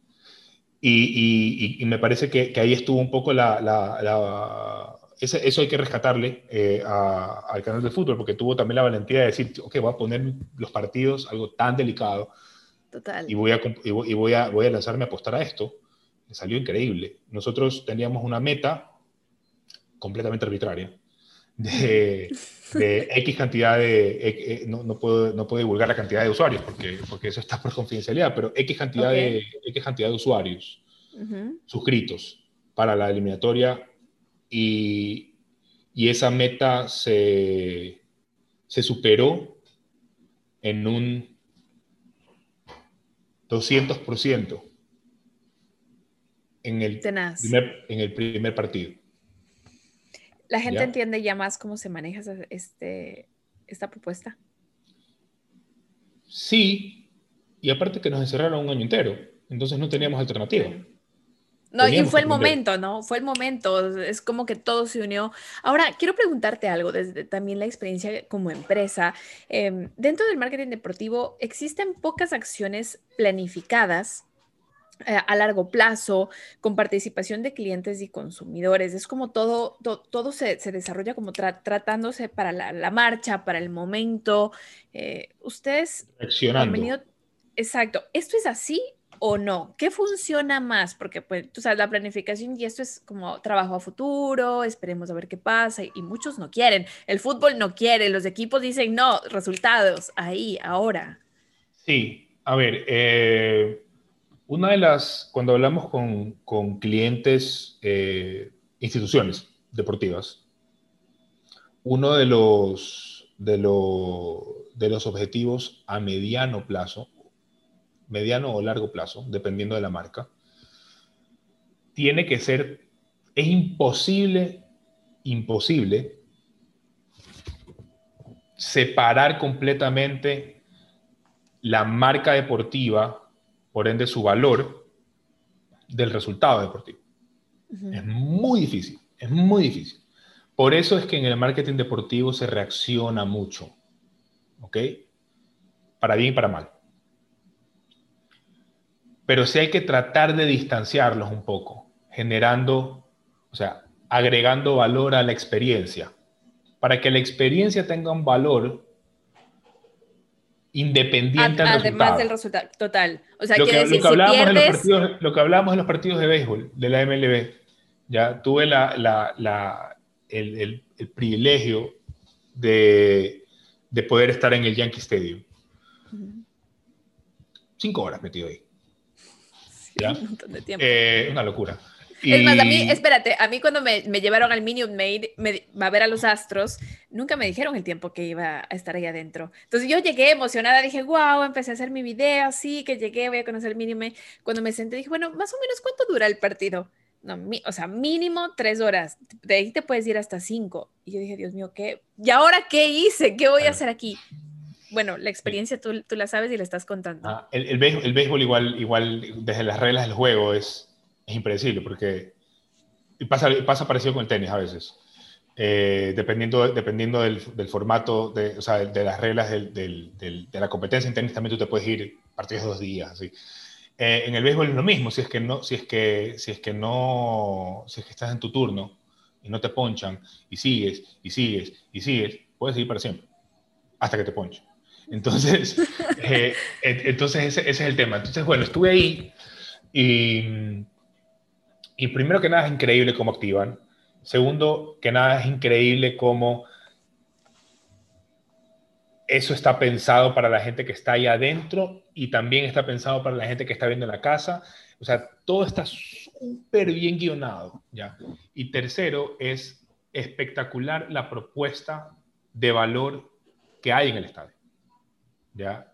Y, me parece que, ahí estuvo un poco la... eso hay que rescatarle eh, al canal de fútbol, porque tuvo también la valentía de decir, ok, voy a poner los partidos, algo tan delicado, Total. y, voy a, y voy, a, voy a lanzarme a apostar a esto. Me salió increíble. Nosotros teníamos una meta completamente arbitraria de, de X cantidad de, e, e, no, no, puedo, no puedo divulgar la cantidad de usuarios porque, porque eso está por confidencialidad, pero X cantidad, de, X cantidad de usuarios suscritos para la eliminatoria y, y esa meta se, se superó en un 200%, en el, primer, en el primer partido. ¿La gente entiende ya más cómo se maneja este, esta propuesta? Sí, y aparte que nos encerraron un año entero, entonces no teníamos alternativa. No, y fue el momento, ¿no? Fue el momento, es como que todo se unió. Ahora, quiero preguntarte algo, desde también la experiencia como empresa. Em, dentro del marketing deportivo, existen pocas acciones planificadas a largo plazo, con participación de clientes y consumidores. Es como todo, todo se, desarrolla como tratándose para la, marcha, para el momento. Eh, ustedes venido... Exacto. ¿Esto es así o no? ¿Qué funciona más? Porque, pues, tú sabes, la planificación y esto es como trabajo a futuro, esperemos a ver qué pasa, y muchos no quieren. El fútbol no quiere, los equipos dicen no, resultados, ahí, ahora. Sí, a ver, eh, una de las, cuando hablamos con, con clientes, eh, instituciones deportivas, uno de los, de, de los objetivos a mediano plazo, mediano o largo plazo, dependiendo de la marca, tiene que ser, es imposible, imposible separar completamente la marca deportiva por ende su valor del resultado deportivo. Es muy difícil, es muy difícil. Por eso es que en el marketing deportivo se reacciona mucho, ¿ok? Para bien y para mal. Pero sí hay que tratar de distanciarlos un poco, generando, o sea, agregando valor a la experiencia. Para que la experiencia tenga un valor, independiente Además del resultado, total. O sea, lo que, decir, lo que hablábamos en los partidos, lo que hablábamos en los partidos de béisbol de la MLB, ya tuve la, la, el, el, privilegio de, de, poder estar en el Yankee Stadium. Cinco horas metido ahí. ¿Ya? Un montón de tiempo. Eh, una locura. Es más, a mí, espérate, a mí cuando me, me llevaron al Minute Maid me, a ver a los astros, nunca me dijeron el tiempo que iba a estar ahí adentro. Entonces yo llegué emocionada, dije, wow, empecé a hacer mi video, sí, que llegué, voy a conocer el Minute Maid. Cuando me senté, dije, bueno, más o menos, ¿cuánto dura el partido? No, o sea, mínimo tres horas. De ahí te puedes ir hasta cinco. Y yo dije, Dios mío, ¿qué? ¿Y ahora qué hice? ¿Qué voy a hacer aquí? Bueno, la experiencia tú, tú la sabes y la estás contando. Ah, el, el, béisbol, el béisbol igual, igual, desde las reglas del juego es es impredecible porque pasa, pasa parecido con el tenis a veces. Eh, dependiendo, dependiendo del, formato, de, o sea, de, las reglas de la competencia en tenis, también tú te puedes ir partidos dos días. Así. Eh, en el béisbol es lo mismo, si es que no, si es que, si es que no, si es que estás en tu turno y no te ponchan y sigues y sigues y sigues, puedes seguir para siempre, hasta que te ponchen. Entonces, <laughs> eh, entonces ese, ese, es el tema. Entonces, bueno, estuve ahí y y primero que nada es increíble cómo activan. Segundo que nada es increíble cómo eso está pensado para la gente que está ahí adentro y también está pensado para la gente que está viendo en la casa. O sea, todo está súper bien guionado, ¿ya? Y tercero, es espectacular la propuesta de valor que hay en el estadio, ¿ya?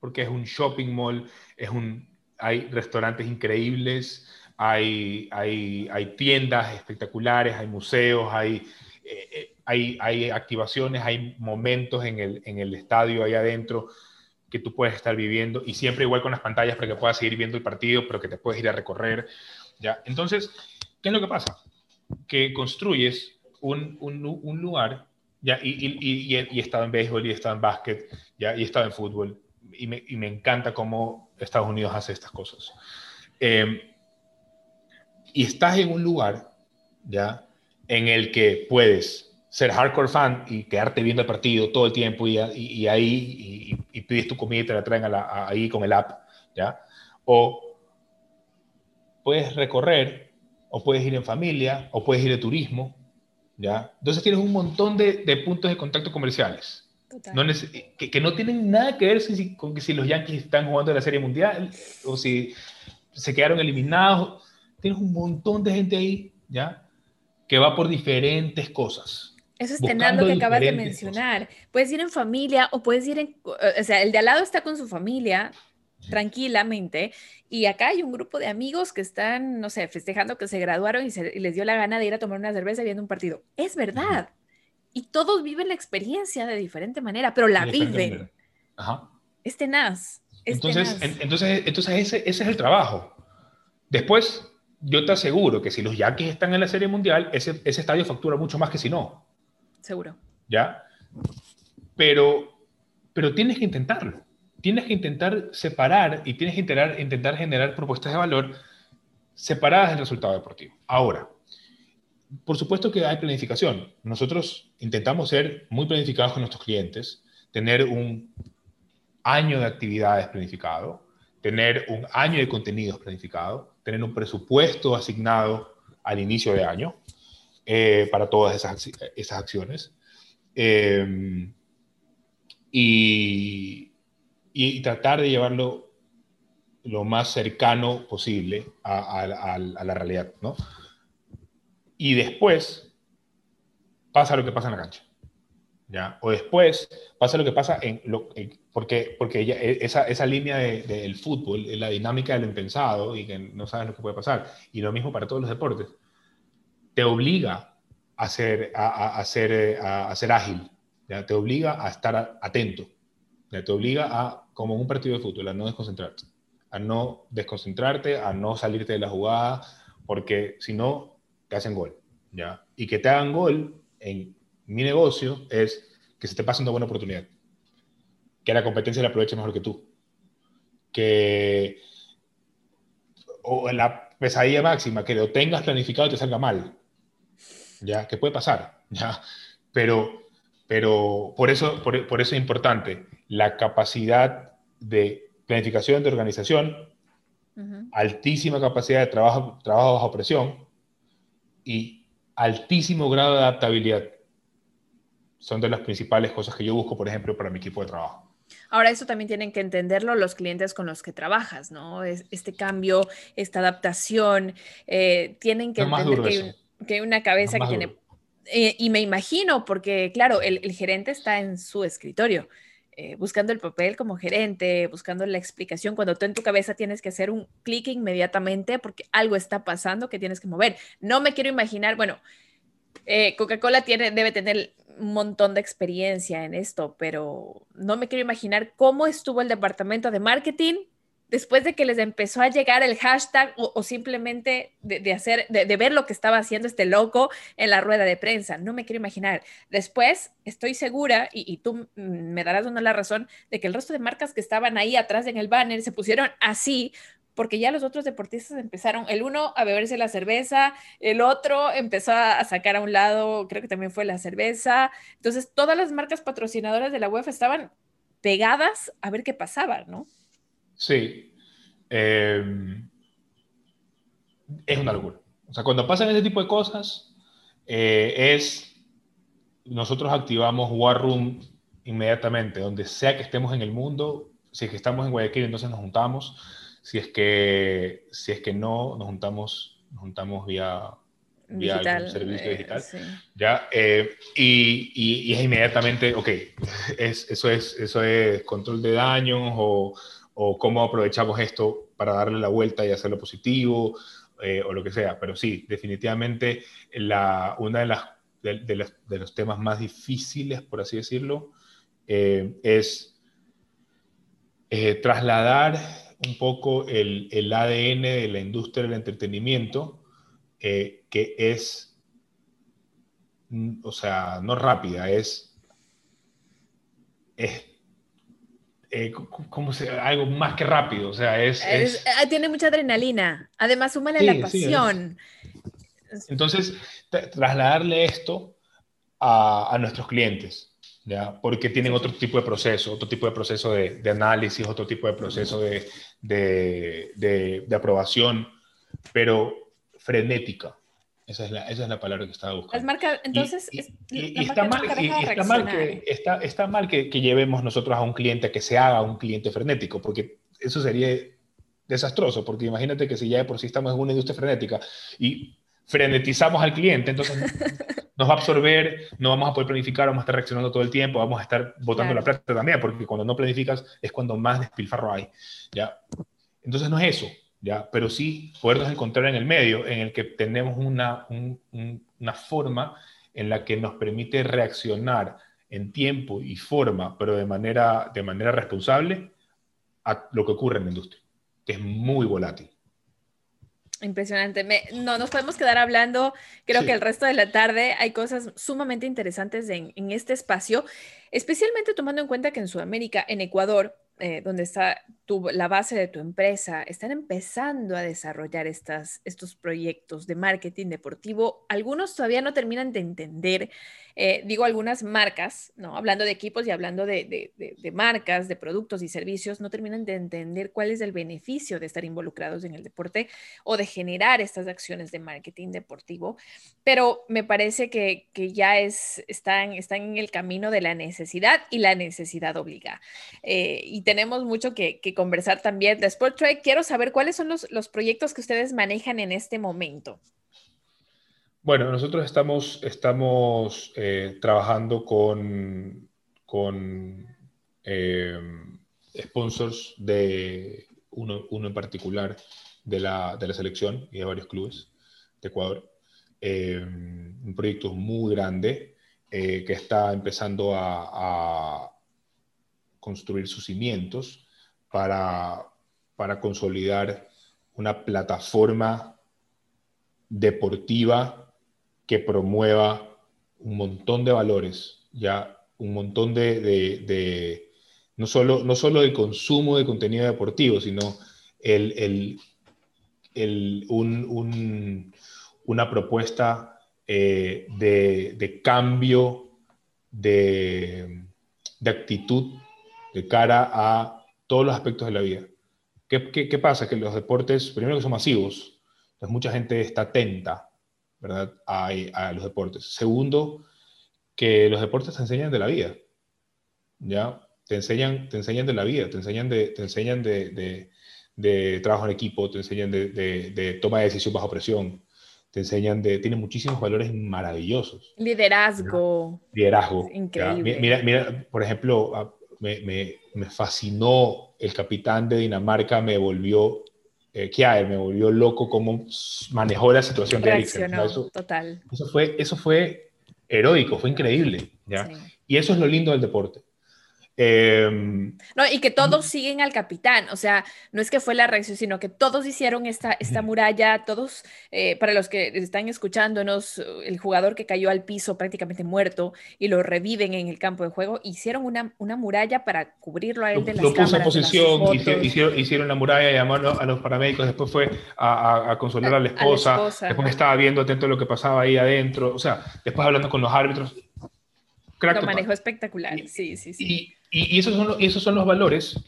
Porque es un shopping mall, es un, hay restaurantes increíbles, hay, hay, hay tiendas espectaculares, hay museos, hay, eh, eh, hay, hay, activaciones, hay momentos en el, en el estadio ahí adentro que tú puedes estar viviendo y siempre igual con las pantallas para que puedas seguir viendo el partido, pero que te puedes ir a recorrer. ¿ya? Entonces, ¿qué es lo que pasa? Que construyes un, un, un lugar, ¿ya? Y, y, y, he estado en béisbol, y he estado en básquet, ¿ya? y he estado en fútbol, y me, y me encanta cómo Estados Unidos hace estas cosas. Eh, y estás en un lugar, ¿ya? En el que puedes ser hardcore fan y quedarte viendo el partido todo el tiempo y, y, ahí y, pides tu comida y te la traen ahí con el app, ¿ya? O puedes recorrer, o puedes ir en familia, o puedes ir de turismo, ¿ya? Entonces tienes un montón de, de puntos de contacto comerciales. No que, que, no tienen nada que ver si, con que si los Yankees están jugando la Serie Mundial o si se quedaron eliminados tienes un montón de gente ahí, ¿ya? Que va por diferentes cosas. Eso es tener lo que acabas de mencionar. Puedes ir en familia o puedes ir en, o sea, el de al lado está con su familia tranquilamente. Y acá hay un grupo de amigos que están, no sé, festejando que se graduaron y, se, les dio la gana de ir a tomar una cerveza viendo un partido. Es verdad. Y todos viven la experiencia de diferente manera, pero la viven. Ajá. Es tenaz. entonces, entonces, entonces ese, ese es el trabajo. Después, yo te aseguro que si los Yankees están en la Serie Mundial, ese, ese estadio factura mucho más que si no. Seguro. ¿Ya? Pero, pero tienes que intentarlo tienes que intentar separar y tienes que intentar, intentar generar propuestas de valor separadas del resultado deportivo. Ahora, por supuesto que hay planificación. Nosotros intentamos ser muy planificados con nuestros clientes, tener un año de actividades planificado, tener un año de contenidos planificado, tener un presupuesto asignado al inicio de año eh, para todas esas, esas acciones. Eh, y, y, tratar de llevarlo lo más cercano posible a, la realidad, ¿no? Y después pasa lo que pasa en la cancha, O después pasa lo que pasa en lo... porque porque e, esa, esa línea del fútbol, la dinámica del impensado y que no sabes lo que puede pasar, y lo mismo para todos los deportes, te obliga a ser, a, a ser, a, ser ágil, ¿ya? te obliga a estar atento te obliga a, como un partido de fútbol, a no desconcentrarte, a no desconcentrarte, a no salirte de la jugada, porque si no, te hacen gol, ¿ya? Y que te hagan gol en mi negocio es que se te pase una buena oportunidad, que la competencia la aproveche mejor que tú, que o la pesadilla máxima, que lo tengas planificado y te salga mal, ¿ya? Que puede pasar, <laughs> ¿ya? Pero, pero por, eso, por, por eso es importante la capacidad de planificación de organización, altísima capacidad de trabajo, trabajo bajo presión y altísimo grado de adaptabilidad. Son de las principales cosas que yo busco, por ejemplo, para mi equipo de trabajo. Ahora, eso también tienen que entenderlo los clientes con los que trabajas, ¿no? este cambio, esta adaptación, eh, tienen que entender que una cabeza que tiene... Eh, y me imagino, porque claro, el, el gerente está en su escritorio eh, buscando el papel como gerente, buscando la explicación, cuando tú en tu cabeza tienes que hacer un clic inmediatamente porque algo está pasando que tienes que mover. No me quiero imaginar, bueno, eh, Coca-Cola tiene, debe tener un montón de experiencia en esto, pero no me quiero imaginar cómo estuvo el departamento de marketing después de que les empezó a llegar el hashtag o, simplemente de, hacer, de, ver lo que estaba haciendo este loco en la rueda de prensa. No me quiero imaginar. Después, estoy segura, y, tú me darás una la razón, de que el resto de marcas que estaban ahí atrás en el banner se pusieron así porque ya los otros deportistas empezaron, el uno a beberse la cerveza, el otro empezó a sacar a un lado, creo que también fue la cerveza. Entonces, todas las marcas patrocinadoras de la UEFA estaban pegadas a ver qué pasaba, ¿no? Sí. Eh, es una locura. O sea, cuando pasan ese tipo de cosas, eh, es. Nosotros activamos War Room inmediatamente, donde sea que estemos en el mundo. Si es que estamos en Guayaquil, entonces nos juntamos. Si es que, si es que no, nos juntamos, nos juntamos vía, vía servicio eh, digital. ¿ya? y, y, es inmediatamente, ok, <laughs> es, eso, es, eso es control de daños o o cómo aprovechamos esto para darle la vuelta y hacerlo positivo, eh, o lo que sea. Pero sí, definitivamente la, una de, las, de, los, temas más difíciles, por así decirlo, eh, es eh, trasladar un poco el, el, ADN de la industria del entretenimiento, que es, mm, o sea, no rápida, es, es eh, ¿cómo se, algo más que rápido, o sea, es... Ah, tiene mucha adrenalina, además súmale la pasión. Entonces, trasladarle esto a, a nuestros clientes, ¿ya? porque tienen otro tipo de proceso, otro tipo de proceso de, de análisis, otro tipo de proceso de, de, de aprobación, pero frenética. Esa es, la, esa es la palabra que estaba buscando. Las marcas, entonces, y, está, mal, está, mal, que, está, está mal que, que, llevemos nosotros a un cliente que se haga un cliente frenético, porque eso sería desastroso, porque imagínate que si ya de por sí estamos en una industria frenética y frenetizamos al cliente, entonces nos va a absorber, no vamos a poder planificar, vamos a estar reaccionando todo el tiempo, vamos a estar botando la plata también, porque cuando no planificas es cuando más despilfarro hay, ¿ya? Entonces no es eso, ¿ya? Pero sí podernos encontrar en el medio, en el que tenemos una, una forma en la que nos permite reaccionar en tiempo y forma, pero de manera, de manera responsable, a lo que ocurre en la industria, que es muy volátil. Impresionante. no nos podemos quedar hablando, creo que el resto de la tarde hay cosas sumamente interesantes en, en, este espacio, especialmente tomando en cuenta que en Sudamérica, en Ecuador, eh, donde está tu, la base de tu empresa, están empezando a desarrollar estas, estos proyectos de marketing deportivo. Algunos todavía no terminan de entender, eh, digo algunas marcas, ¿no? hablando de equipos y hablando de, de, marcas, de productos y servicios, no terminan de entender cuál es el beneficio de estar involucrados en el deporte o de generar estas acciones de marketing deportivo. Pero me parece que, que ya es, están, están en el camino de la necesidad y la necesidad obliga. Eh, y tenemos mucho que, conversar también de Sport. Quiero saber cuáles son los, los, proyectos que ustedes manejan en este momento. Bueno, nosotros estamos, estamos eh, trabajando con, con eh, sponsors de uno, uno, en particular de la, de la, selección y de varios clubes de Ecuador. Eh, un proyecto muy grande que está empezando a, construir sus cimientos para, para consolidar una plataforma deportiva que promueva un montón de valores, ya un montón de, de, no, solo, no solo de consumo de contenido deportivo, sino el, el, el, un, un, una propuesta eh, de, de, cambio de, de actitud de cara a todos los aspectos de la vida. ¿Qué, qué, pasa? Que los deportes, primero que son masivos, entonces mucha gente está atenta, ¿verdad?, a, a, los deportes. Segundo, que los deportes te enseñan de la vida, ¿ya? Te enseñan, te enseñan de la vida, te enseñan de, te enseñan de, de, de trabajo en equipo, te enseñan de, de, toma de decisión bajo presión, te enseñan de, tiene muchísimos valores maravillosos. Liderazgo. Liderazgo. Increíble. Mira, mira, por ejemplo, me, me, me, fascinó el capitán de Dinamarca, me volvió, eh, me volvió loco cómo manejó la situación de Eriksen. Eso, total. Eso fue, eso fue heroico, fue increíble. ¿ya? Y eso es lo lindo del deporte. Em, no, y que todos siguen al capitán, o sea, no es que fue la reacción, sino que todos hicieron esta, esta muralla, todos, eh, para los que están escuchándonos, el jugador que cayó al piso prácticamente muerto y lo reviven en el campo de juego, hicieron una, una muralla para cubrirlo a él de las Lo puso en posición, hicieron, hicieron, la muralla, llamaron a los paramédicos, después fue a, a, consolar a, la esposa, después estaba viendo atento a lo que pasaba ahí adentro, o sea, después hablando con los árbitros. lo manejó espectacular, sí, sí, sí. Y, esos, son, esos son los valores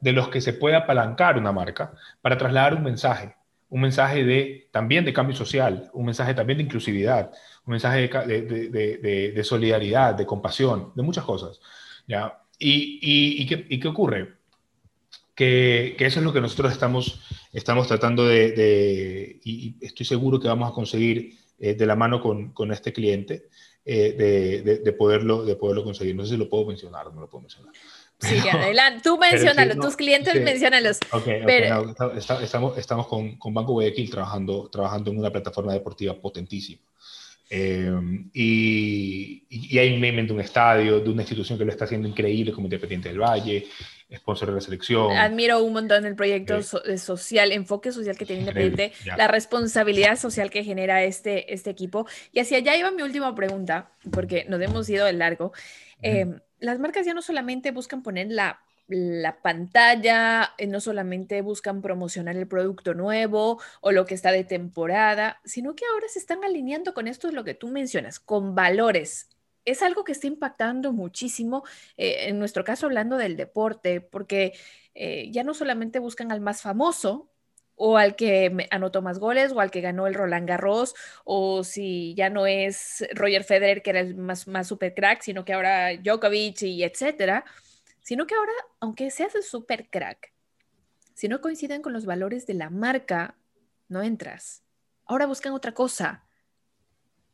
de los que se puede apalancar una marca para trasladar un mensaje, un mensaje de, también de cambio social, un mensaje también de inclusividad, un mensaje de, de, de, solidaridad, de compasión, de muchas cosas. ¿ya? Y, y, qué, ¿Y, qué, ocurre? Que, que, eso es lo que nosotros estamos, estamos tratando de, y estoy seguro que vamos a conseguir eh, de la mano con, con este cliente, eh, de, de, poderlo, de poderlo conseguir. No sé si lo puedo mencionar o no lo puedo mencionar. sí, adelante. Tú <laughs> mencionalo, tus clientes sí. menciónalos. pero... estamos, estamos con, con, Banco Guayaquil trabajando, trabajando en una plataforma deportiva potentísima. Eh, y, y, hay un de un estadio, de una institución que lo está haciendo increíble como Independiente del Valle, sponsor de la selección. Admiro un montón el proyecto social, enfoque social que tiene Independiente, la responsabilidad social que genera este, este equipo. Y hacia allá iba mi última pregunta, porque nos hemos ido de largo. Em, las marcas ya no solamente buscan poner la, la pantalla, eh, no solamente buscan promocionar el producto nuevo o lo que está de temporada, sino que ahora se están alineando con esto, es lo que tú mencionas, con valores es algo que está impactando muchísimo, eh, en nuestro caso hablando del deporte, porque eh, ya no solamente buscan al más famoso o al que anotó más goles o al que ganó el Roland Garros o si ya no es Roger Federer que era el más, más super crack, sino que ahora Djokovic y etcétera, sino que ahora, aunque seas el super crack, si no coinciden con los valores de la marca, no entras. ahora buscan otra cosa.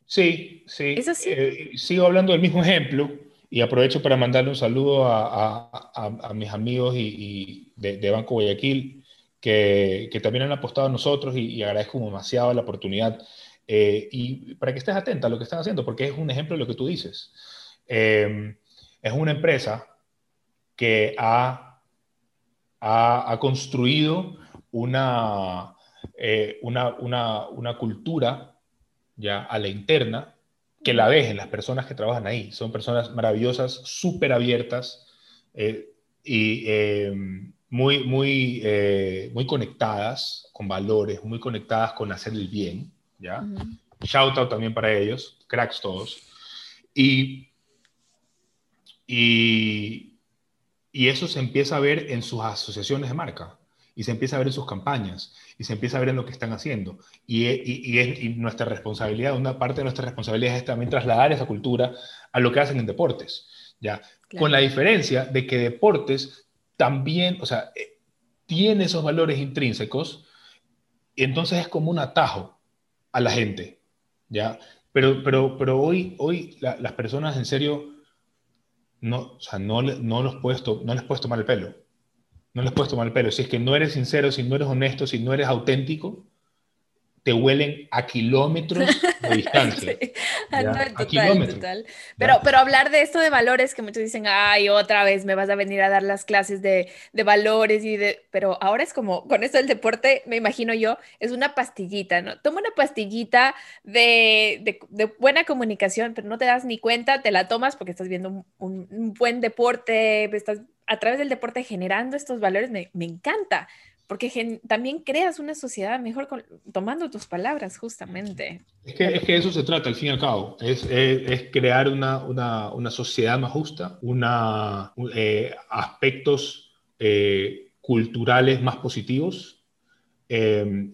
Sí, sí. ¿Es así? Eh, sigo hablando del mismo ejemplo y aprovecho para mandarle un saludo a, mis amigos y, de, Banco Guayaquil que, también han apostado a nosotros y, agradezco demasiado la oportunidad. Eh, y para que estés atenta a lo que están haciendo, porque es un ejemplo de lo que tú dices. Eh, es una empresa que ha, ha, construido una, eh, una, una, una, cultura ya a la interna que la ves en las personas que trabajan ahí. Son personas maravillosas, súper abiertas y muy, muy, eh, muy conectadas con valores, muy conectadas con hacer el bien, ¿ya? Shout out también para ellos, cracks todos. Y, y, y, eso se empieza a ver en sus asociaciones de marca, y se empieza a ver en sus campañas, y se empieza a ver en lo que están haciendo. Y, y es nuestra responsabilidad, una parte de nuestra responsabilidad es también trasladar esa cultura a lo que hacen en deportes, ¿ya? Con la diferencia de que deportes también, o sea, eh, tiene esos valores intrínsecos y entonces es como un atajo a la gente, ¿ya? Pero, pero, pero hoy, hoy las personas en serio, no, o sea, no, no, los puedes no les puedes tomar el pelo. No les puedes tomar el pelo. Si es que no eres sincero, si no eres honesto, si no eres auténtico, te huelen a kilómetros de <laughs> distancia. a kilómetros. Pero, pero hablar de esto de valores, que muchos dicen, ay, otra vez me vas a venir a dar las clases de, de, valores y de... Pero ahora es como, con esto del deporte, me imagino yo, es una pastillita, ¿no? Toma una pastillita de, de, buena comunicación, pero no te das ni cuenta, te la tomas porque estás viendo un, un, buen deporte, estás a través del deporte generando estos valores, me, me encanta porque también creas una sociedad mejor tomando tus palabras, justamente. Es que, es que eso se trata, al fin y al cabo, es, es, crear una, una, una, sociedad más justa, una, eh, aspectos eh, culturales más positivos eh,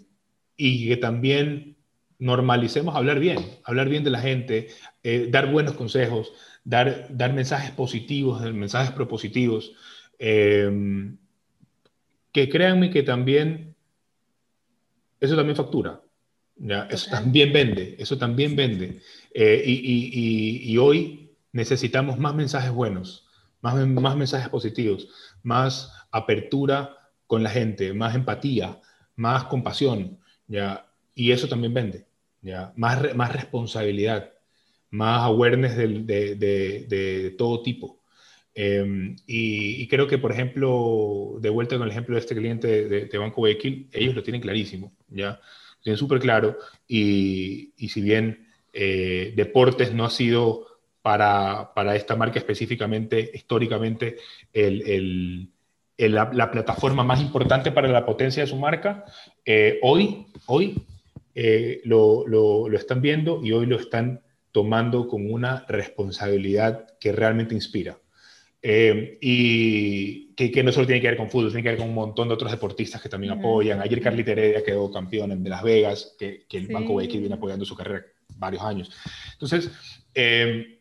y que también normalicemos hablar bien, hablar bien de la gente, dar buenos consejos, dar, dar mensajes positivos, mensajes propositivos que créanme que también, eso también factura, ¿ya? eso también vende, eso también vende. Eh, y, y, y, hoy necesitamos más mensajes buenos, más, más mensajes positivos, más apertura con la gente, más empatía, más compasión, ¿ya? y eso también vende, ¿ya? Más, más responsabilidad, más awareness de, de, de, de todo tipo. Em, y, creo que, por ejemplo, de vuelta con el ejemplo de este cliente de, Banco Guayaquil, ellos lo tienen clarísimo, ¿ya? Lo tienen súper claro. Y, y, si bien eh, deportes no ha sido para, para, esta marca específicamente, históricamente, el, el, la, plataforma más importante para la potencia de su marca, eh, hoy, hoy eh, lo, lo, lo están viendo y hoy lo están tomando con una responsabilidad que realmente inspira. Eh, y que, no solo tiene que ver con fútbol, tiene que ver con un montón de otros deportistas que también apoyan. Ayer Carlita Heredia quedó campeón en Las Vegas, que, que el Banco Guayaquil viene apoyando su carrera varios años. Entonces, eh,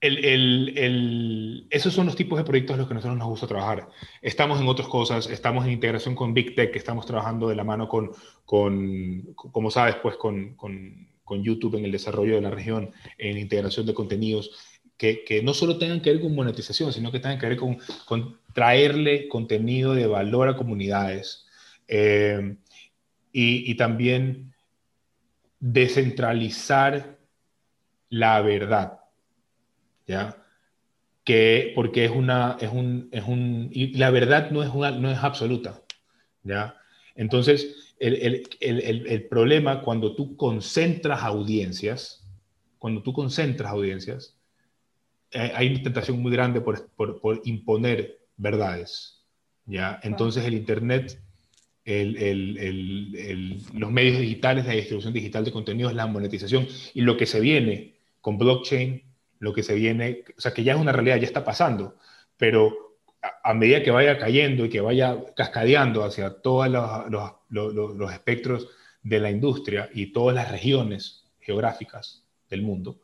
el, el, el, esos son los tipos de proyectos en los que nosotros nos gusta trabajar. Estamos en otras cosas, estamos en integración con Big Tech, estamos trabajando de la mano con, con como sabes, pues con, con, con YouTube en el desarrollo de la región, en integración de contenidos que, no solo tengan que ver con monetización, sino que tengan que ver con, traerle contenido de valor a comunidades eh, y, también descentralizar la verdad, ¿ya? Que, porque es una, es un, es un, y la verdad no es, una, no es absoluta, ¿ya? Entonces, el, el, el, el, problema cuando tú concentras audiencias, cuando tú concentras audiencias, eh, hay una tentación muy grande por, por, imponer verdades. ¿ya? Entonces el Internet, el, el, los medios digitales, la distribución digital de contenidos, la monetización y lo que se viene con blockchain, lo que se viene, o sea, que ya es una realidad, ya está pasando, pero a, medida que vaya cayendo y que vaya cascadeando hacia todos los, los, espectros de la industria y todas las regiones geográficas del mundo,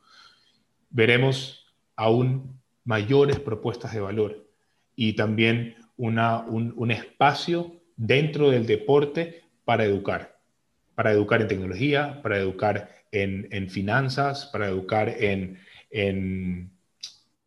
veremos aún mayores propuestas de valor y también una, un, espacio dentro del deporte para educar, para educar en tecnología, para educar en, finanzas, para educar en, en,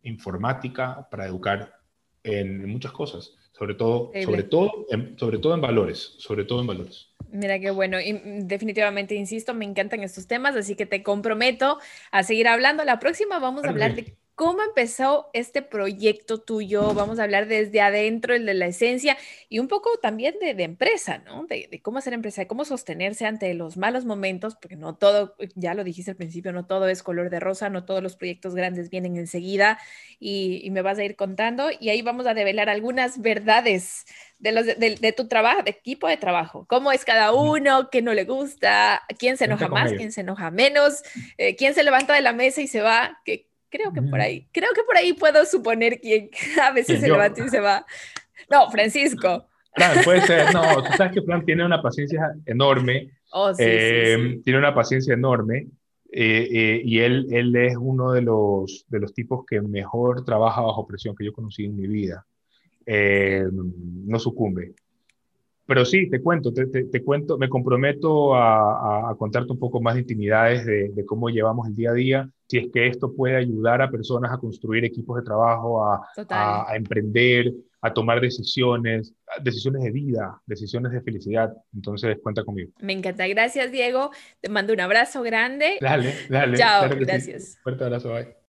informática, para educar en muchas cosas, sobre todo, sobre todo, sobre todo en valores, sobre todo en valores. Mira qué bueno. Y definitivamente, insisto, me encantan estos temas, así que te comprometo a seguir hablando. La próxima vamos a hablar de ¿Cómo empezó este proyecto tuyo? Vamos a hablar desde adentro, el de la esencia y un poco también de, empresa, ¿no? De, cómo hacer empresa, de cómo sostenerse ante los malos momentos, porque no todo, ya lo dijiste al principio, no todo es color de rosa, no todos los proyectos grandes vienen enseguida y, me vas a ir contando y ahí vamos a develar algunas verdades de, los, de, tu trabajo, de equipo de trabajo. ¿Cómo es cada uno? ¿Qué no le gusta? ¿Quién se enoja más? ¿Quién se enoja menos? Eh, ¿Quién se levanta de la mesa y se va? ¿Qué, Creo que por ahí, creo que por ahí puedo suponer quién <laughs> a veces se levanta y se va. No, Francisco. Claro, puede ser. No, <laughs> tú sabes que Fran tiene una paciencia enorme. Oh, sí, eh, Tiene una paciencia enorme. Eh, eh, y él, él es uno de los, de los tipos que mejor trabaja bajo presión que yo conocí en mi vida. no sucumbe. Pero sí, te cuento, te, cuento, me comprometo a, contarte un poco más de intimidades de, cómo llevamos el día a día, si es que esto puede ayudar a personas a construir equipos de trabajo, a, a, emprender, a tomar decisiones, decisiones de vida, decisiones de felicidad. Entonces, cuenta conmigo. Me encanta. Gracias, Diego. Te mando un abrazo grande. Dale, dale. Chao, gracias. Fuerte abrazo, bye.